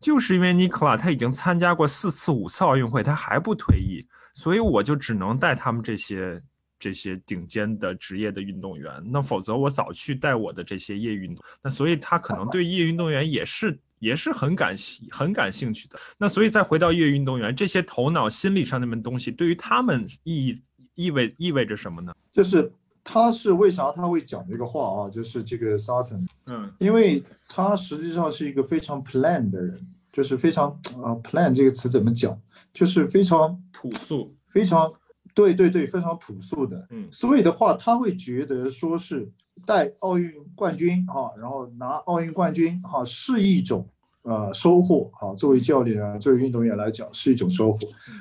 Speaker 1: 就是因为尼克拉他已经参加过四次、五次奥运会，他还不退役，所以我就只能带他们这些这些顶尖的职业的运动员。那否则我早去带我的这些业余运动。那所以他可能对业余运动员也是。也是很感兴很感兴趣的。那所以再回到业余运动员，这些头脑心理上那门东西，对于他们意义意味意味着什么呢？
Speaker 2: 就是他是为啥他会讲这个话啊？就是这个 Sutton，
Speaker 1: 嗯，
Speaker 2: 因为他实际上是一个非常 plan 的人，就是非常啊 plan 这个词怎么讲？就是非常
Speaker 1: 朴素，
Speaker 2: 非常对对对，非常朴素的。
Speaker 1: 嗯，
Speaker 2: 所以的话，他会觉得说是带奥运冠军啊、然后拿奥运冠军哈、是一种。呃，收获啊，作为教练啊，作为运动员来讲是一种收获。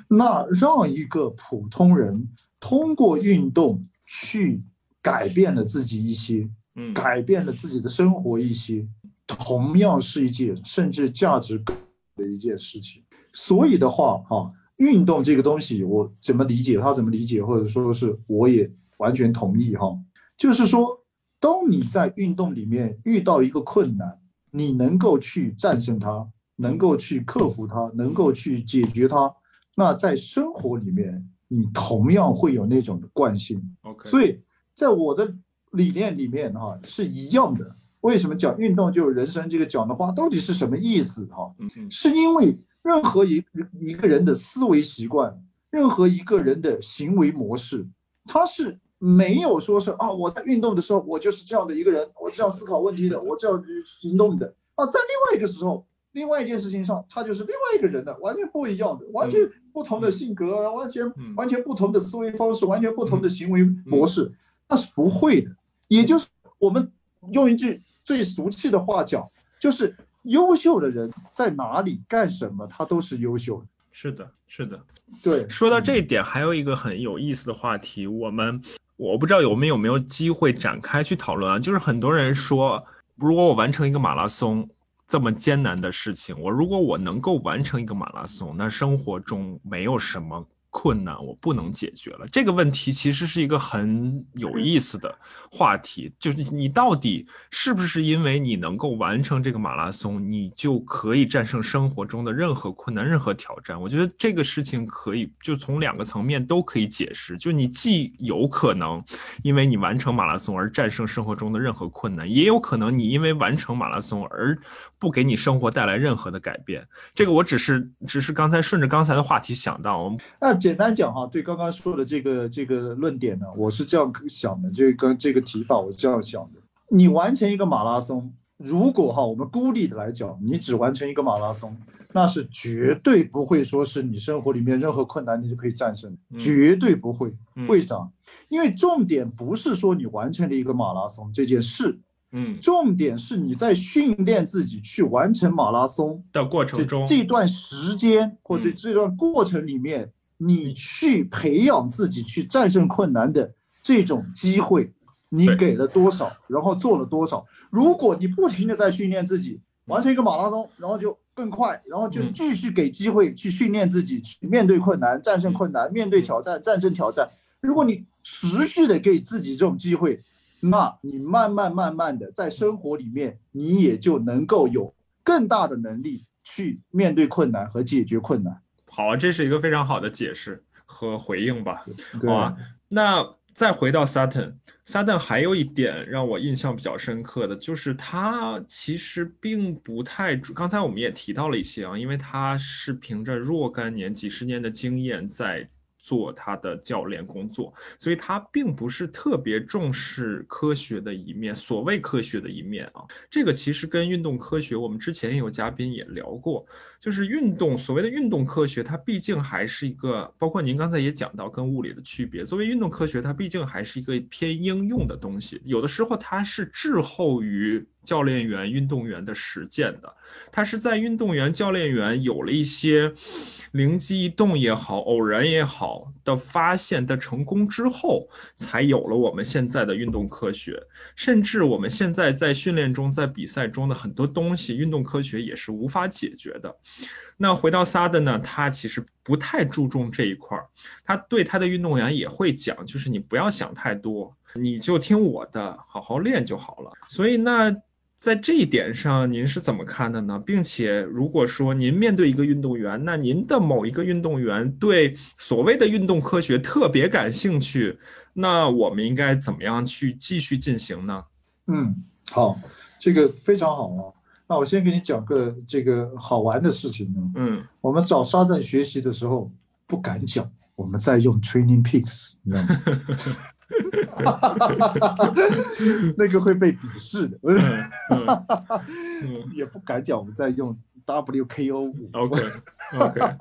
Speaker 2: 那让一个普通人通过运动去改变了自己一些，
Speaker 1: 嗯，
Speaker 2: 改变了自己的生活一些，同样是一件甚至价值的一件事情。所以的话，哈、运动这个东西，我怎么理解，他怎么理解，或者说是我也完全同意哈、就是说，当你在运动里面遇到一个困难。你能够去战胜它，能够去克服它，能够去解决它，那在生活里面，你同样会有那种的惯性。
Speaker 1: OK，
Speaker 2: 所以在我的理念里面哈、是一样的。为什么讲运动就是人生这个讲的话到底是什么意思哈、是因为任何一一个人的思维习惯，任何一个人的行为模式，它是。没有说是啊，我在运动的时候，我就是这样的一个人，我这样思考问题的，我这样行动的啊。在另外一个时候，另外一件事情上，他就是另外一个人的，完全不一样的，完全不同的性格，完全完全不同的思维方式，完全不同的行为模式，那是不会的。也就是我们用一句最俗气的话讲，就是优秀的人在哪里干什么，他都是优秀的。
Speaker 1: 是的，是的。
Speaker 2: 对，
Speaker 1: 说到这一点，还有一个很有意思的话题，我们。我不知道我们有没有机会展开去讨论啊？就是很多人说，如果我完成一个马拉松这么艰难的事情，我如果我能够完成一个马拉松，那生活中没有什么困难我不能解决了？这个问题其实是一个很有意思的话题，就是你到底是不是因为你能够完成这个马拉松，你就可以战胜生活中的任何困难、任何挑战？我觉得这个事情可以就从两个层面都可以解释，就你既有可能因为你完成马拉松而战胜生活中的任何困难，也有可能你因为完成马拉松而不给你生活带来任何的改变。这个我只是只是刚才顺着刚才的话题想到，我们
Speaker 2: 那简单讲哈，对刚刚说的这个这个论点呢，我是这样想的，这个这个提法我是这样想的。你完成一个马拉松，如果哈我们孤立的来讲，你只完成一个马拉松，那是绝对不会说是你生活里面任何困难你就可以战胜，绝对不会。为啥？因为重点不是说你完成了一个马拉松这件事。
Speaker 1: 嗯，
Speaker 2: 重点是你在训练自己去完成马拉松
Speaker 1: 的过程中，
Speaker 2: 这段时间或者这段过程里面，你去培养自己去战胜困难的这种机会，你给了多少，然后做了多少？如果你不停的在训练自己完成一个马拉松，然后就更快，然后就继续给机会去训练自己去面对困难、战胜困难、面对挑战、战胜挑战。如果你持续的给自己这种机会，那你慢慢慢慢的在生活里面，你也就能够有更大的能力去面对困难和解决困难。
Speaker 1: 好，这是一个非常好的解释和回应吧？好啊。那再回到 Sutton，Sutton 还有一点让我印象比较深刻的就是他其实并不太，刚才我们也提到了一些啊，因为他是凭着若干年、几十年的经验在。做他的教练工作，所以他并不是特别重视科学的一面。所谓科学的一面啊，这个其实跟运动科学，我们之前也有嘉宾也聊过，就是运动所谓的运动科学，它毕竟还是一个，包括您刚才也讲到跟物理的区别。作为运动科学，它毕竟还是一个偏应用的东西，有的时候它是滞后于。教练员、运动员的实践的，它是在运动员、教练员有了一些灵机一动也好、偶然也好的发现的成功之后，才有了我们现在的运动科学。甚至我们现在在训练中、在比赛中的很多东西，运动科学也是无法解决的。那回到萨德呢，他其实不太注重这一块儿，他对他的运动员也会讲，就是你不要想太多，你就听我的，好好练就好了。所以那。在这一点上，您是怎么看的呢？并且，如果说您面对一个运动员，那您的某一个运动员对所谓的运动科学特别感兴趣，那我们应该怎么样去继续进行呢？
Speaker 2: 嗯，好，这个非常好啊。那我先给你讲个这个好玩的事情。
Speaker 1: 嗯，
Speaker 2: 我们找沙顿学习的时候不敢讲，我们在用 Training Peaks，你知道吗？那个会被鄙视的，也不敢讲。我们在用 WKO 五
Speaker 1: ，OK OK，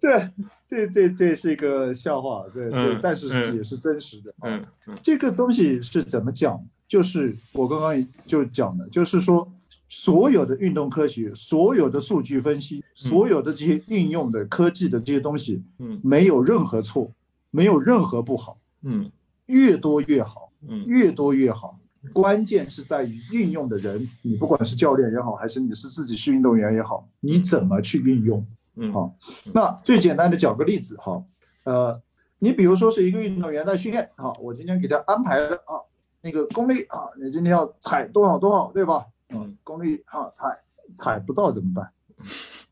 Speaker 2: 这这这这是一个笑话，对对，但是也是真实的。
Speaker 1: 嗯，
Speaker 2: 这个东西是怎么讲？就是我刚刚就讲的，就是说所有的运动科学、所有的数据分析、所有的这些应用的科技的这些东西，
Speaker 1: 嗯，
Speaker 2: 没有任何错。没有任何不好，
Speaker 1: 嗯，
Speaker 2: 越多越好，
Speaker 1: 嗯，
Speaker 2: 越多越好。关键是在于运用的人，你不管是教练也好，还是你是自己是运动员也好，你怎么去运用？
Speaker 1: 嗯，
Speaker 2: 好。那最简单的讲个例子哈，呃，你比如说是一个运动员在训练，啊，我今天给他安排了啊，那个功力啊，你今天要踩多少多少，对吧？
Speaker 1: 嗯，
Speaker 2: 功力啊，踩踩不到怎么办？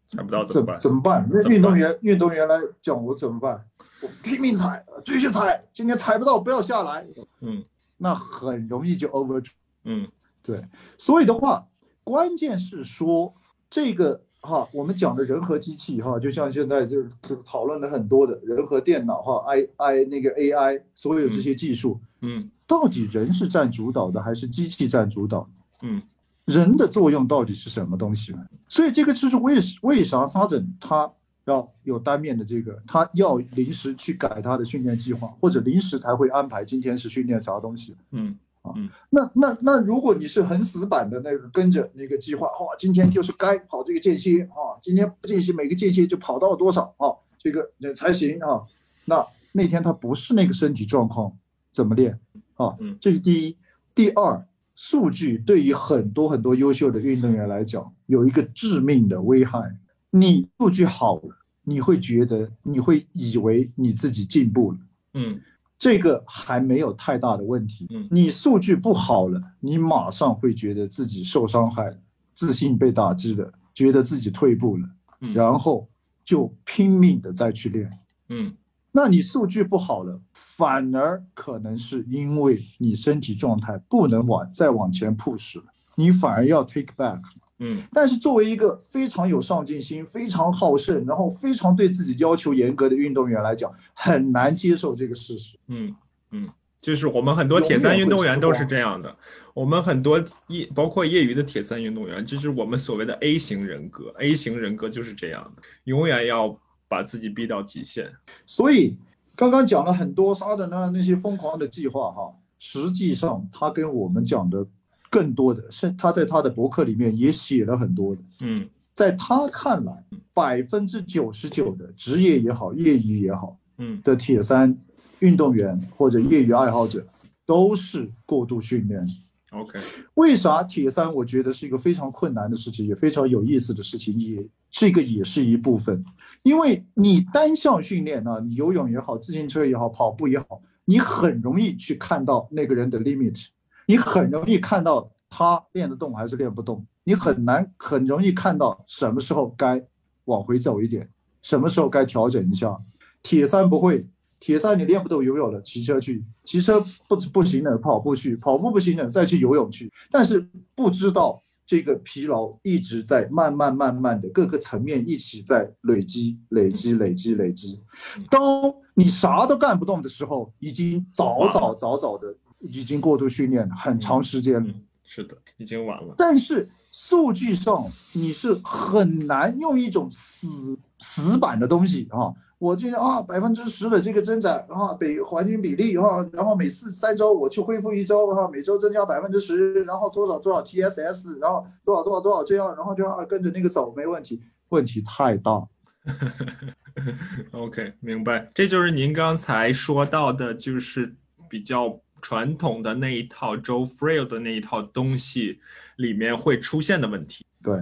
Speaker 1: 踩不到怎么办？
Speaker 2: 怎么办？那运动员运动员来讲，我怎么办？我拼命踩，继续踩，今天踩不到不要下来。
Speaker 1: 嗯，
Speaker 2: 那很容易就 over。
Speaker 1: 嗯，
Speaker 2: 对。所以的话，关键是说这个哈，我们讲的人和机器哈，就像现在就是讨论了很多的人和电脑哈，I I 那个 AI，所有这些技术，
Speaker 1: 嗯，
Speaker 2: 到底人是占主导的还是机器占主导？
Speaker 1: 嗯，
Speaker 2: 人的作用到底是什么东西呢？所以这个就是为为啥沙等他。要有单面的这个，他要临时去改他的训练计划，或者临时才会安排今天是训练啥东西。
Speaker 1: 嗯，
Speaker 2: 啊，那那那如果你是很死板的那个跟着那个计划，哦，今天就是该跑这个间歇啊，今天不间歇每个间歇就跑到多少啊，这个才行啊。那那天他不是那个身体状况，怎么练啊？这是第一。第二，数据对于很多很多优秀的运动员来讲，有一个致命的危害。你数据好了，你会觉得你会以为你自己进步了，
Speaker 1: 嗯，
Speaker 2: 这个还没有太大的问题。
Speaker 1: 嗯，
Speaker 2: 你数据不好了，你马上会觉得自己受伤害，自信被打击了，觉得自己退步了，然后就拼命的再去练。
Speaker 1: 嗯，
Speaker 2: 那你数据不好了，反而可能是因为你身体状态不能往再往前 push 了，你反而要 take back。
Speaker 1: 嗯，
Speaker 2: 但是作为一个非常有上进心、非常好胜，然后非常对自己要求严格的运动员来讲，很难接受这个事实。
Speaker 1: 嗯嗯，就是我们很多铁三运动员都是这样的，我们很多业包括业余的铁三运动员，就是我们所谓的 A 型人格，A 型人格就是这样的，永远要把自己逼到极限。
Speaker 2: 所以刚刚讲了很多沙的那那些疯狂的计划哈，实际上他跟我们讲的。更多的是他在他的博客里面也写了很多的，
Speaker 1: 嗯，
Speaker 2: 在他看来，百分之九十九的职业也好，业余也好，
Speaker 1: 嗯。
Speaker 2: 的铁三运动员或者业余爱好者都是过度训练。
Speaker 1: OK，
Speaker 2: 为啥铁三我觉得是一个非常困难的事情，也非常有意思的事情，也这个也是一部分，因为你单项训练啊，你游泳也好，自行车也好，跑步也好，你很容易去看到那个人的 limit。你很容易看到他练得动还是练不动，你很难很容易看到什么时候该往回走一点，什么时候该调整一下。铁三不会，铁三你练不动游泳了，骑车去；骑车不不行了，跑步去；跑步不行了，再去游泳去。但是不知道这个疲劳一直在慢慢慢慢的各个层面一起在累积累积累积累积。当你啥都干不动的时候，已经早早早早的。已经过度训练了很长时间了，
Speaker 1: 是的，已经晚了。
Speaker 2: 但是数据上你是很难用一种死死板的东西啊，我觉得啊百分之十的这个增长啊，比环境比例啊，然后每次三周我去恢复一周啊，每周增加百分之十，然后多少多少 TSS，然后多少多少多少这样，然后就啊跟着那个走没问题，问题太大。
Speaker 1: OK，明白，这就是您刚才说到的，就是比较。传统的那一套 Joe Frail 的那一套东西里面会出现的问题，
Speaker 2: 对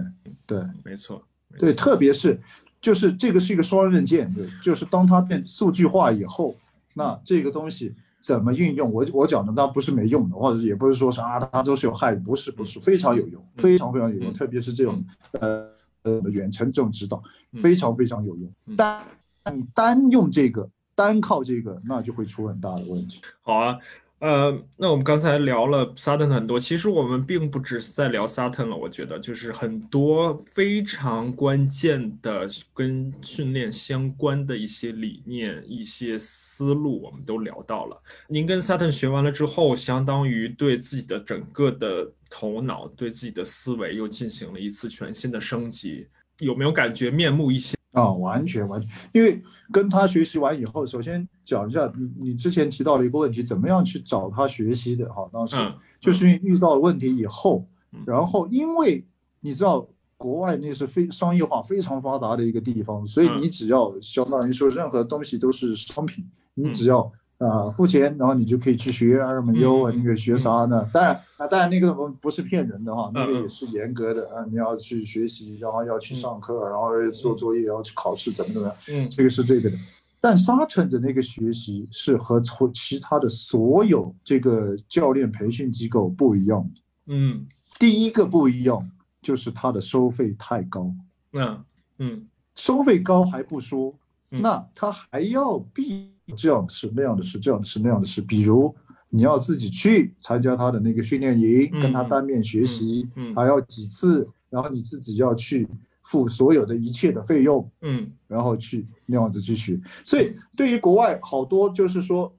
Speaker 2: 对，
Speaker 1: 没错，
Speaker 2: 对，特别是就是这个是一个双刃剑，对，就是当它变数据化以后，那这个东西怎么运用？我我讲的，当不是没用的，或者也不是说啥它都是有害，不是不是，非常有用，非常非常有用，特别是这种呃呃远程这种指导，非常非常有用。单你单用这个，单靠这个，那就会出很大的问题。
Speaker 1: 好啊。呃，那我们刚才聊了 Sutton 很多，其实我们并不只是在聊 Sutton 了。我觉得就是很多非常关键的跟训练相关的一些理念、一些思路，我们都聊到了。您跟 Sutton 学完了之后，相当于对自己的整个的头脑、对自己的思维又进行了一次全新的升级，有没有感觉面目一新？
Speaker 2: 啊，完全完全，因为跟他学习完以后，首先讲一下你你之前提到了一个问题，怎么样去找他学习的？哈，当时就是因为遇到了问题以后，然后因为你知道国外那是非商业化非常发达的一个地方，所以你只要相当于说任何东西都是商品，你只要。啊，付钱，然后你就可以去学二门优啊，那个学啥呢？当然啊，当然那个不不是骗人的哈，那个也是严格的啊，你要去学习，然后要去上课，然后做作业，要去考试，怎么怎么样？嗯，这个是这个的。但沙城的那个学习是和从其他的所有这个教练培训机构不一样的。
Speaker 1: 嗯，
Speaker 2: 第一个不一样就是它的收费太高。
Speaker 1: 嗯嗯，
Speaker 2: 收费高还不说，那他还要必。这样的事，那样的事，这样的事，那样的事。比如你要自己去参加他的那个训练营，跟他当面学习，还要几次，然后你自己要去付所有的一切的费用，
Speaker 1: 嗯，
Speaker 2: 然后去那样子去学。所以对于国外好多就是说，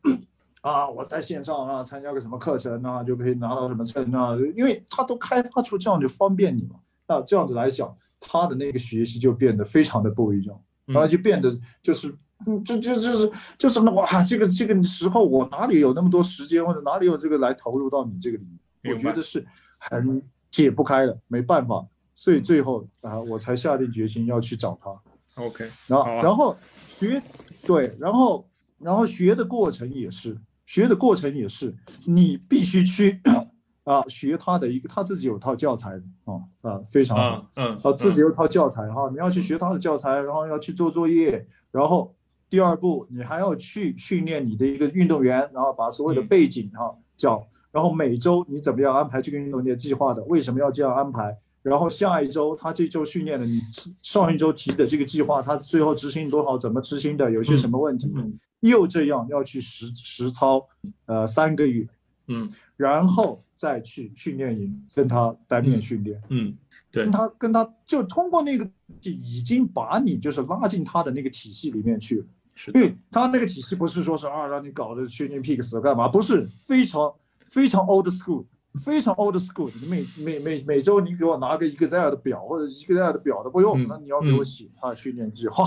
Speaker 2: 啊，我在线上啊参加个什么课程啊，就可以拿到什么证啊，因为他都开发出这样就方便你嘛。那这样子来讲，他的那个学习就变得非常的不一样，然后就变得就是。嗯，就就就是就是那哇，这个这个时候我哪里有那么多时间，或者哪里有这个来投入到你这个里面？我觉得是很解不开的，没办法，所以最后啊，我才下定决心要去找他。
Speaker 1: OK，
Speaker 2: 然后然后学，对，然后然后学的过程也是，学的过程也是，你必须去。啊，学他的一个，他自己有套教材的啊啊，非常好，
Speaker 1: 嗯，
Speaker 2: 啊，自己有套教材哈，你要去学他的教材，然后要去做作业，然后第二步你还要去训练你的一个运动员，然后把所有的背景哈教，然后每周你怎么样安排这个运动员计划的，为什么要这样安排？然后下一周他这周训练的，你上一周提的这个计划，他最后执行多少？怎么执行的？有些什么问题？又这样要去实实操，呃，三个月，
Speaker 1: 嗯，
Speaker 2: 然后再去训练营跟他单面训练，
Speaker 1: 嗯，对，
Speaker 2: 跟他跟他就通过那个就已经把你就是拉进他的那个体系里面去了，
Speaker 1: 是，
Speaker 2: 因为他那个体系不是说是啊让你搞的训练 pigs 干嘛？不是非常非常 old school。非常 old school，你每每每每周你给我拿个 Excel 的表或者 Excel 的表都不用，那你要给我写他的训练计划，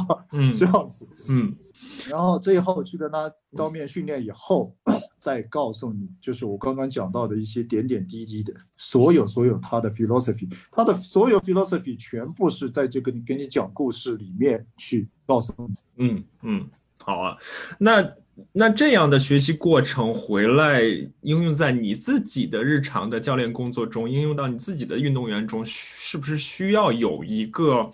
Speaker 2: 这样子，
Speaker 1: 嗯，
Speaker 2: 然后最后去跟他当面训练以后，再告诉你，就是我刚刚讲到的一些点点滴滴的，所有所有他的 philosophy，他的所有 philosophy 全部是在这个你给你讲故事里面去告诉你，
Speaker 1: 嗯嗯，好啊，那。那这样的学习过程回来应用在你自己的日常的教练工作中，应用到你自己的运动员中，是不是需要有一个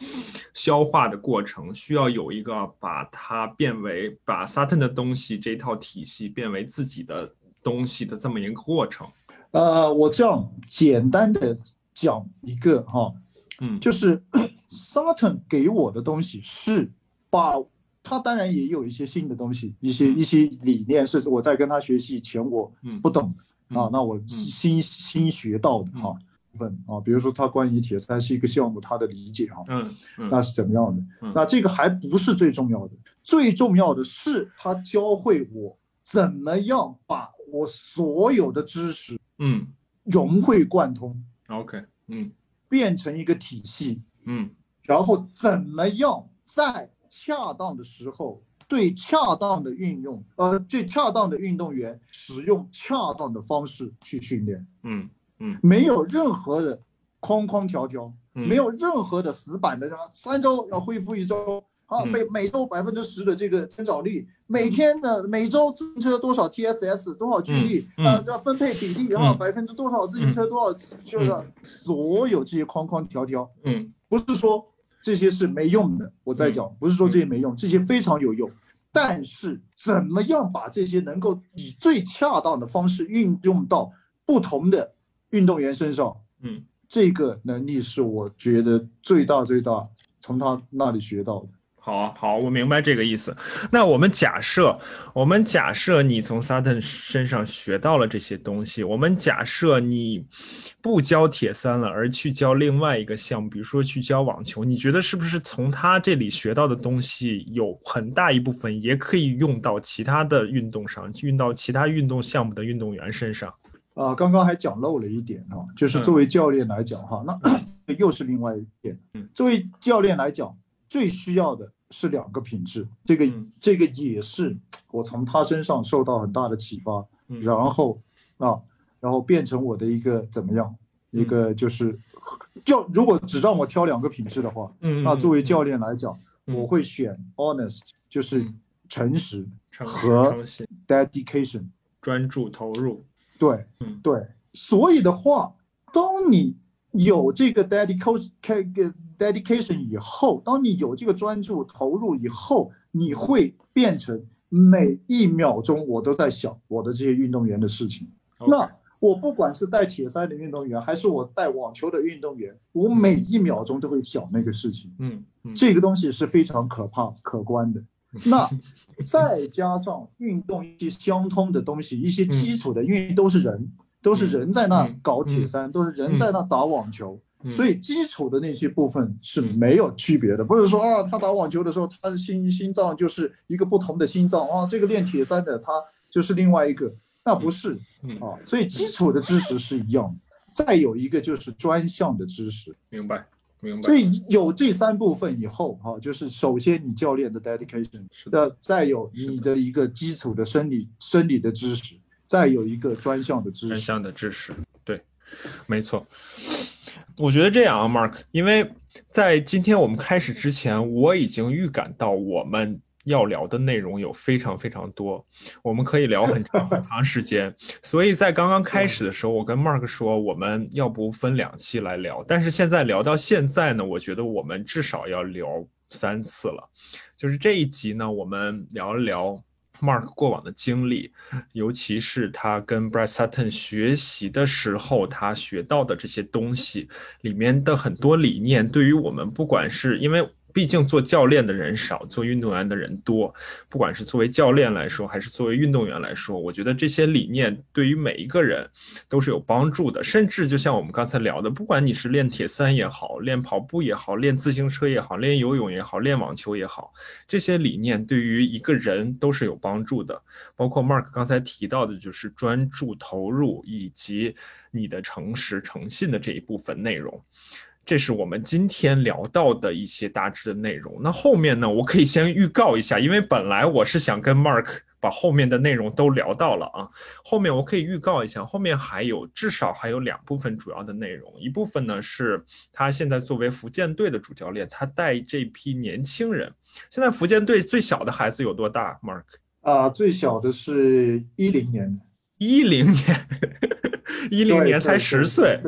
Speaker 1: 消化的过程？需要有一个把它变为把 Sutton 的东西这套体系变为自己的东西的这么一个过程？
Speaker 2: 呃，我这样简单的讲一个哈，
Speaker 1: 嗯，
Speaker 2: 就是 Sutton 给我的东西是把。他当然也有一些新的东西，一些一些理念是我在跟他学习以前我不懂啊，那我新新学到的哈部分啊，比如说他关于铁三是一个项目，他的理解哈，
Speaker 1: 嗯，
Speaker 2: 那是怎么样的？那这个还不是最重要的，最重要的是他教会我怎么样把我所有的知识
Speaker 1: 嗯。
Speaker 2: 融会贯通
Speaker 1: ，OK，嗯，
Speaker 2: 变成一个体系，
Speaker 1: 嗯，
Speaker 2: 然后怎么样在。恰当的时候，对恰当的运用，呃，最恰当的运动员使用恰当的方式去训练，
Speaker 1: 嗯嗯，
Speaker 2: 没有任何的框框条条，没有任何的死板的，三周要恢复一周，啊，每每周百分之十的这个增长率，每天的每周自行车多少 TSS 多少距离，啊，要分配比例，然后百分之多少自行车多少，就是所有这些框框条条，
Speaker 1: 嗯，
Speaker 2: 不是说。这些是没用的，我在讲，不是说这些没用，这些非常有用。但是怎么样把这些能够以最恰当的方式运用到不同的运动员身上？
Speaker 1: 嗯，
Speaker 2: 这个能力是我觉得最大最大从他那里学到的。
Speaker 1: 好好，我明白这个意思。那我们假设，我们假设你从 Sutton 身上学到了这些东西，我们假设你不教铁三了，而去教另外一个项目，比如说去教网球，你觉得是不是从他这里学到的东西有很大一部分也可以用到其他的运动上，运到其他运动项目的运动员身上？
Speaker 2: 啊，刚刚还讲漏了一点啊，就是作为教练来讲哈，那又是另外一点。作为教练来讲，最需要的。是两个品质，这个这个也是我从他身上受到很大的启发，然后啊，然后变成我的一个怎么样？一个就是教，如果只让我挑两个品质的话，那作为教练来讲，我会选 honest，就是诚实和 dedication，
Speaker 1: 专注投入。
Speaker 2: 对对，所以的话，当你有这个 dedication。dedication 以后，当你有这个专注投入以后，你会变成每一秒钟我都在想我的这些运动员的事情。那我不管是带铁三的运动员，还是我带网球的运动员，我每一秒钟都会想那个事情。
Speaker 1: 嗯，
Speaker 2: 这个东西是非常可怕可观的。那再加上运动一些相通的东西，一些基础的，因为都是人，都是人在那搞铁三，都是人在那打网球。所以基础的那些部分是没有区别的，不是说啊，他打网球的时候，他的心心脏就是一个不同的心脏啊，这个练铁三的他就是另外一个，那不是啊。所以基础的知识是一样，再有一个就是专项的知识。
Speaker 1: 明白，明白。
Speaker 2: 所以有这三部分以后哈，就是首先你教练的 dedication，
Speaker 1: 是的，
Speaker 2: 再有你的一个基础的生理生理的知识，再有一个专项的知识。
Speaker 1: 专项的知识，对，没错。我觉得这样啊，Mark，因为在今天我们开始之前，我已经预感到我们要聊的内容有非常非常多，我们可以聊很长很长时间。所以在刚刚开始的时候，我跟 Mark 说，我们要不分两期来聊。但是现在聊到现在呢，我觉得我们至少要聊三次了。就是这一集呢，我们聊一聊 Mark 过往的经历，尤其是他跟 Brad Sutton 学习的时候，他学到的这些东西里面的很多理念，对于我们不管是因为。毕竟做教练的人少，做运动员的人多。不管是作为教练来说，还是作为运动员来说，我觉得这些理念对于每一个人都是有帮助的。甚至就像我们刚才聊的，不管你是练铁三也好，练跑步也好，练自行车也好，练游泳也好，练网球也好，这些理念对于一个人都是有帮助的。包括 Mark 刚才提到的，就是专注投入以及你的诚实诚信的这一部分内容。这是我们今天聊到的一些大致的内容。那后面呢，我可以先预告一下，因为本来我是想跟 Mark 把后面的内容都聊到了啊。后面我可以预告一下，后面还有至少还有两部分主要的内容。一部分呢是他现在作为福建队的主教练，他带这批年轻人。现在福建队最小的孩子有多大？Mark
Speaker 2: 啊，最小的是一零年，
Speaker 1: 一零年，一零年才十岁。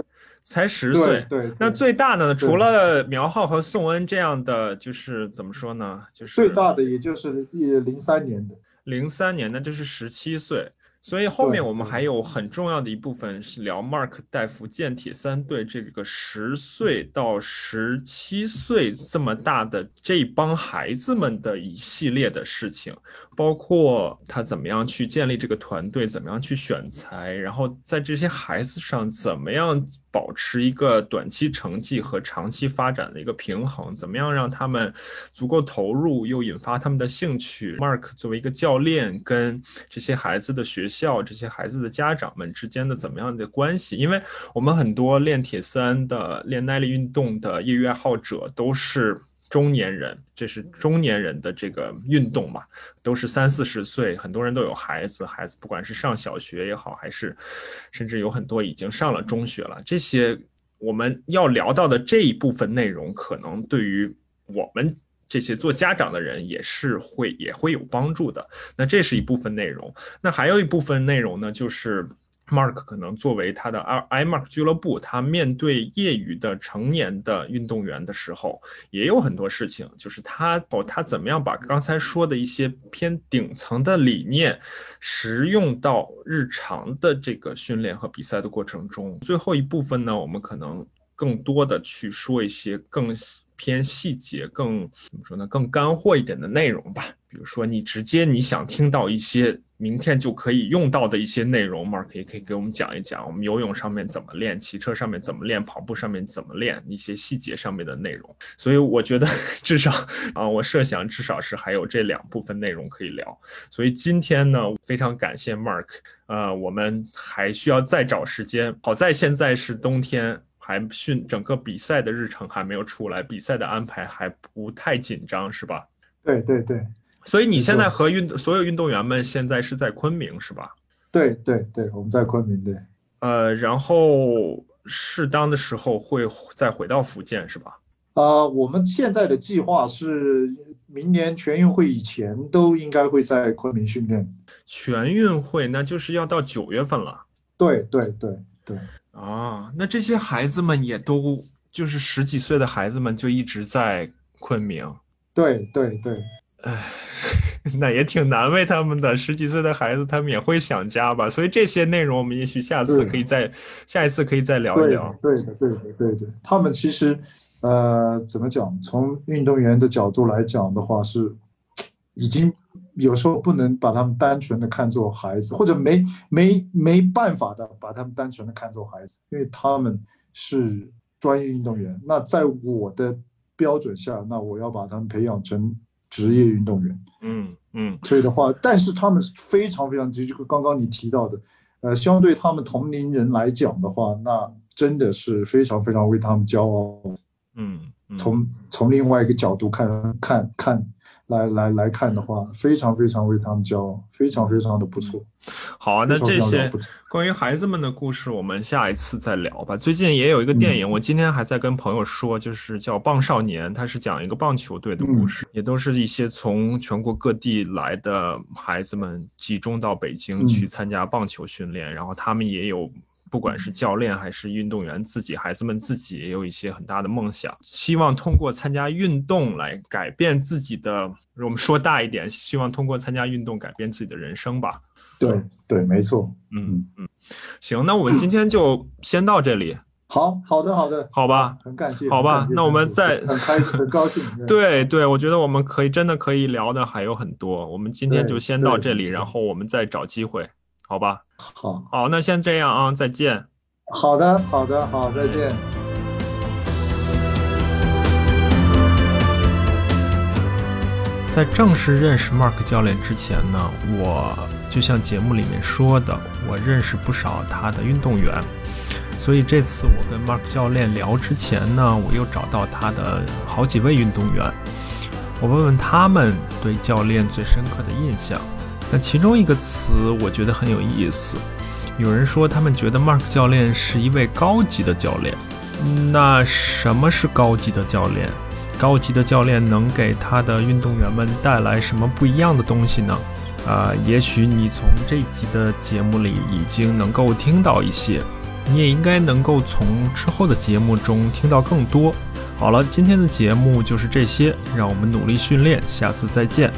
Speaker 1: 才十岁，
Speaker 2: 对，
Speaker 1: 那最大的呢？除了苗浩和宋恩这样的，就是怎么说呢？就是
Speaker 2: 最大的，也就是零三年的，
Speaker 1: 零三年的，这是十七岁。所以后面我们还有很重要的一部分是聊 Mark 带福建铁三队这个十岁到十七岁这么大的这帮孩子们的一系列的事情，包括他怎么样去建立这个团队，怎么样去选材，然后在这些孩子上怎么样保持一个短期成绩和长期发展的一个平衡，怎么样让他们足够投入又引发他们的兴趣。Mark 作为一个教练，跟这些孩子的学。校这些孩子的家长们之间的怎么样的关系？因为我们很多练铁三的、练耐力运动的业余爱好者都是中年人，这是中年人的这个运动嘛，都是三四十岁，很多人都有孩子，孩子不管是上小学也好，还是甚至有很多已经上了中学了。这些我们要聊到的这一部分内容，可能对于我们。这些做家长的人也是会也会有帮助的。那这是一部分内容。那还有一部分内容呢，就是 Mark 可能作为他的 i Mark 俱乐部，他面对业余的成年的运动员的时候，也有很多事情，就是他哦，他怎么样把刚才说的一些偏顶层的理念实用到日常的这个训练和比赛的过程中。最后一部分呢，我们可能更多的去说一些更。偏细节更怎么说呢？更干货一点的内容吧。比如说，你直接你想听到一些明天就可以用到的一些内容，Mark 也可以给我们讲一讲。我们游泳上面怎么练，骑车上面怎么练，跑步上面怎么练，一些细节上面的内容。所以我觉得至少啊，我设想至少是还有这两部分内容可以聊。所以今天呢，非常感谢 Mark。呃，我们还需要再找时间。好在现在是冬天。还训整个比赛的日程还没有出来，比赛的安排还不太紧张，是吧？
Speaker 2: 对对对。
Speaker 1: 所以你现在和运所有运动员们现在是在昆明，是吧？
Speaker 2: 对对对，我们在昆明对。
Speaker 1: 呃，然后适当的时候会再回到福建，是吧？
Speaker 2: 啊，我们现在的计划是明年全运会以前都应该会在昆明训练。
Speaker 1: 全运会那就是要到九月份了。
Speaker 2: 对对对对。
Speaker 1: 啊，那这些孩子们也都就是十几岁的孩子们就一直在昆明。
Speaker 2: 对对对，
Speaker 1: 哎，那也挺难为他们的。十几岁的孩子，他们也会想家吧？所以这些内容，我们也许下次可以再下一次可以再聊一聊。
Speaker 2: 对的，对的，对的。他们其实，呃，怎么讲？从运动员的角度来讲的话，是已经。有时候不能把他们单纯的看作孩子，或者没没没办法的把他们单纯的看作孩子，因为他们是专业运动员。那在我的标准下，那我要把他们培养成职业运动员。
Speaker 1: 嗯嗯。
Speaker 2: 所以的话，但是他们是非常非常，就刚刚你提到的，呃，相对他们同龄人来讲的话，那真的是非常非常为他们骄傲。
Speaker 1: 嗯。
Speaker 2: 从从另外一个角度看看看。来来来看的话，非常非常为他们骄傲，非常非常的不错。
Speaker 1: 好啊，那这些关于孩子们的故事，我们下一次再聊吧。最近也有一个电影，我今天还在跟朋友说，就是叫《棒少年》，它是讲一个棒球队的故事，也都是一些从全国各地来的孩子们集中到北京去参加棒球训练，然后他们也有。不管是教练还是运动员自己，孩子们自己也有一些很大的梦想，希望通过参加运动来改变自己的。我们说大一点，希望通过参加运动改变自己的人生吧。
Speaker 2: 对对，没错。
Speaker 1: 嗯嗯，行，那我们今天就先到这里。
Speaker 2: 好好的好的，
Speaker 1: 好吧，
Speaker 2: 很感谢。
Speaker 1: 好吧，那我们再
Speaker 2: 很开很高兴。
Speaker 1: 对对，我觉得我们可以真的可以聊的还有很多。我们今天就先到这里，然后我们再找机会。好吧，
Speaker 2: 好，
Speaker 1: 好，那先这样啊，再见。
Speaker 2: 好的，好的，好，再见。
Speaker 1: 在正式认识 Mark 教练之前呢，我就像节目里面说的，我认识不少他的运动员，所以这次我跟 Mark 教练聊之前呢，我又找到他的好几位运动员，我问问他们对教练最深刻的印象。那其中一个词我觉得很有意思，有人说他们觉得 Mark 教练是一位高级的教练。那什么是高级的教练？高级的教练能给他的运动员们带来什么不一样的东西呢？啊，也许你从这一集的节目里已经能够听到一些，你也应该能够从之后的节目中听到更多。好了，今天的节目就是这些，让我们努力训练，下次再见。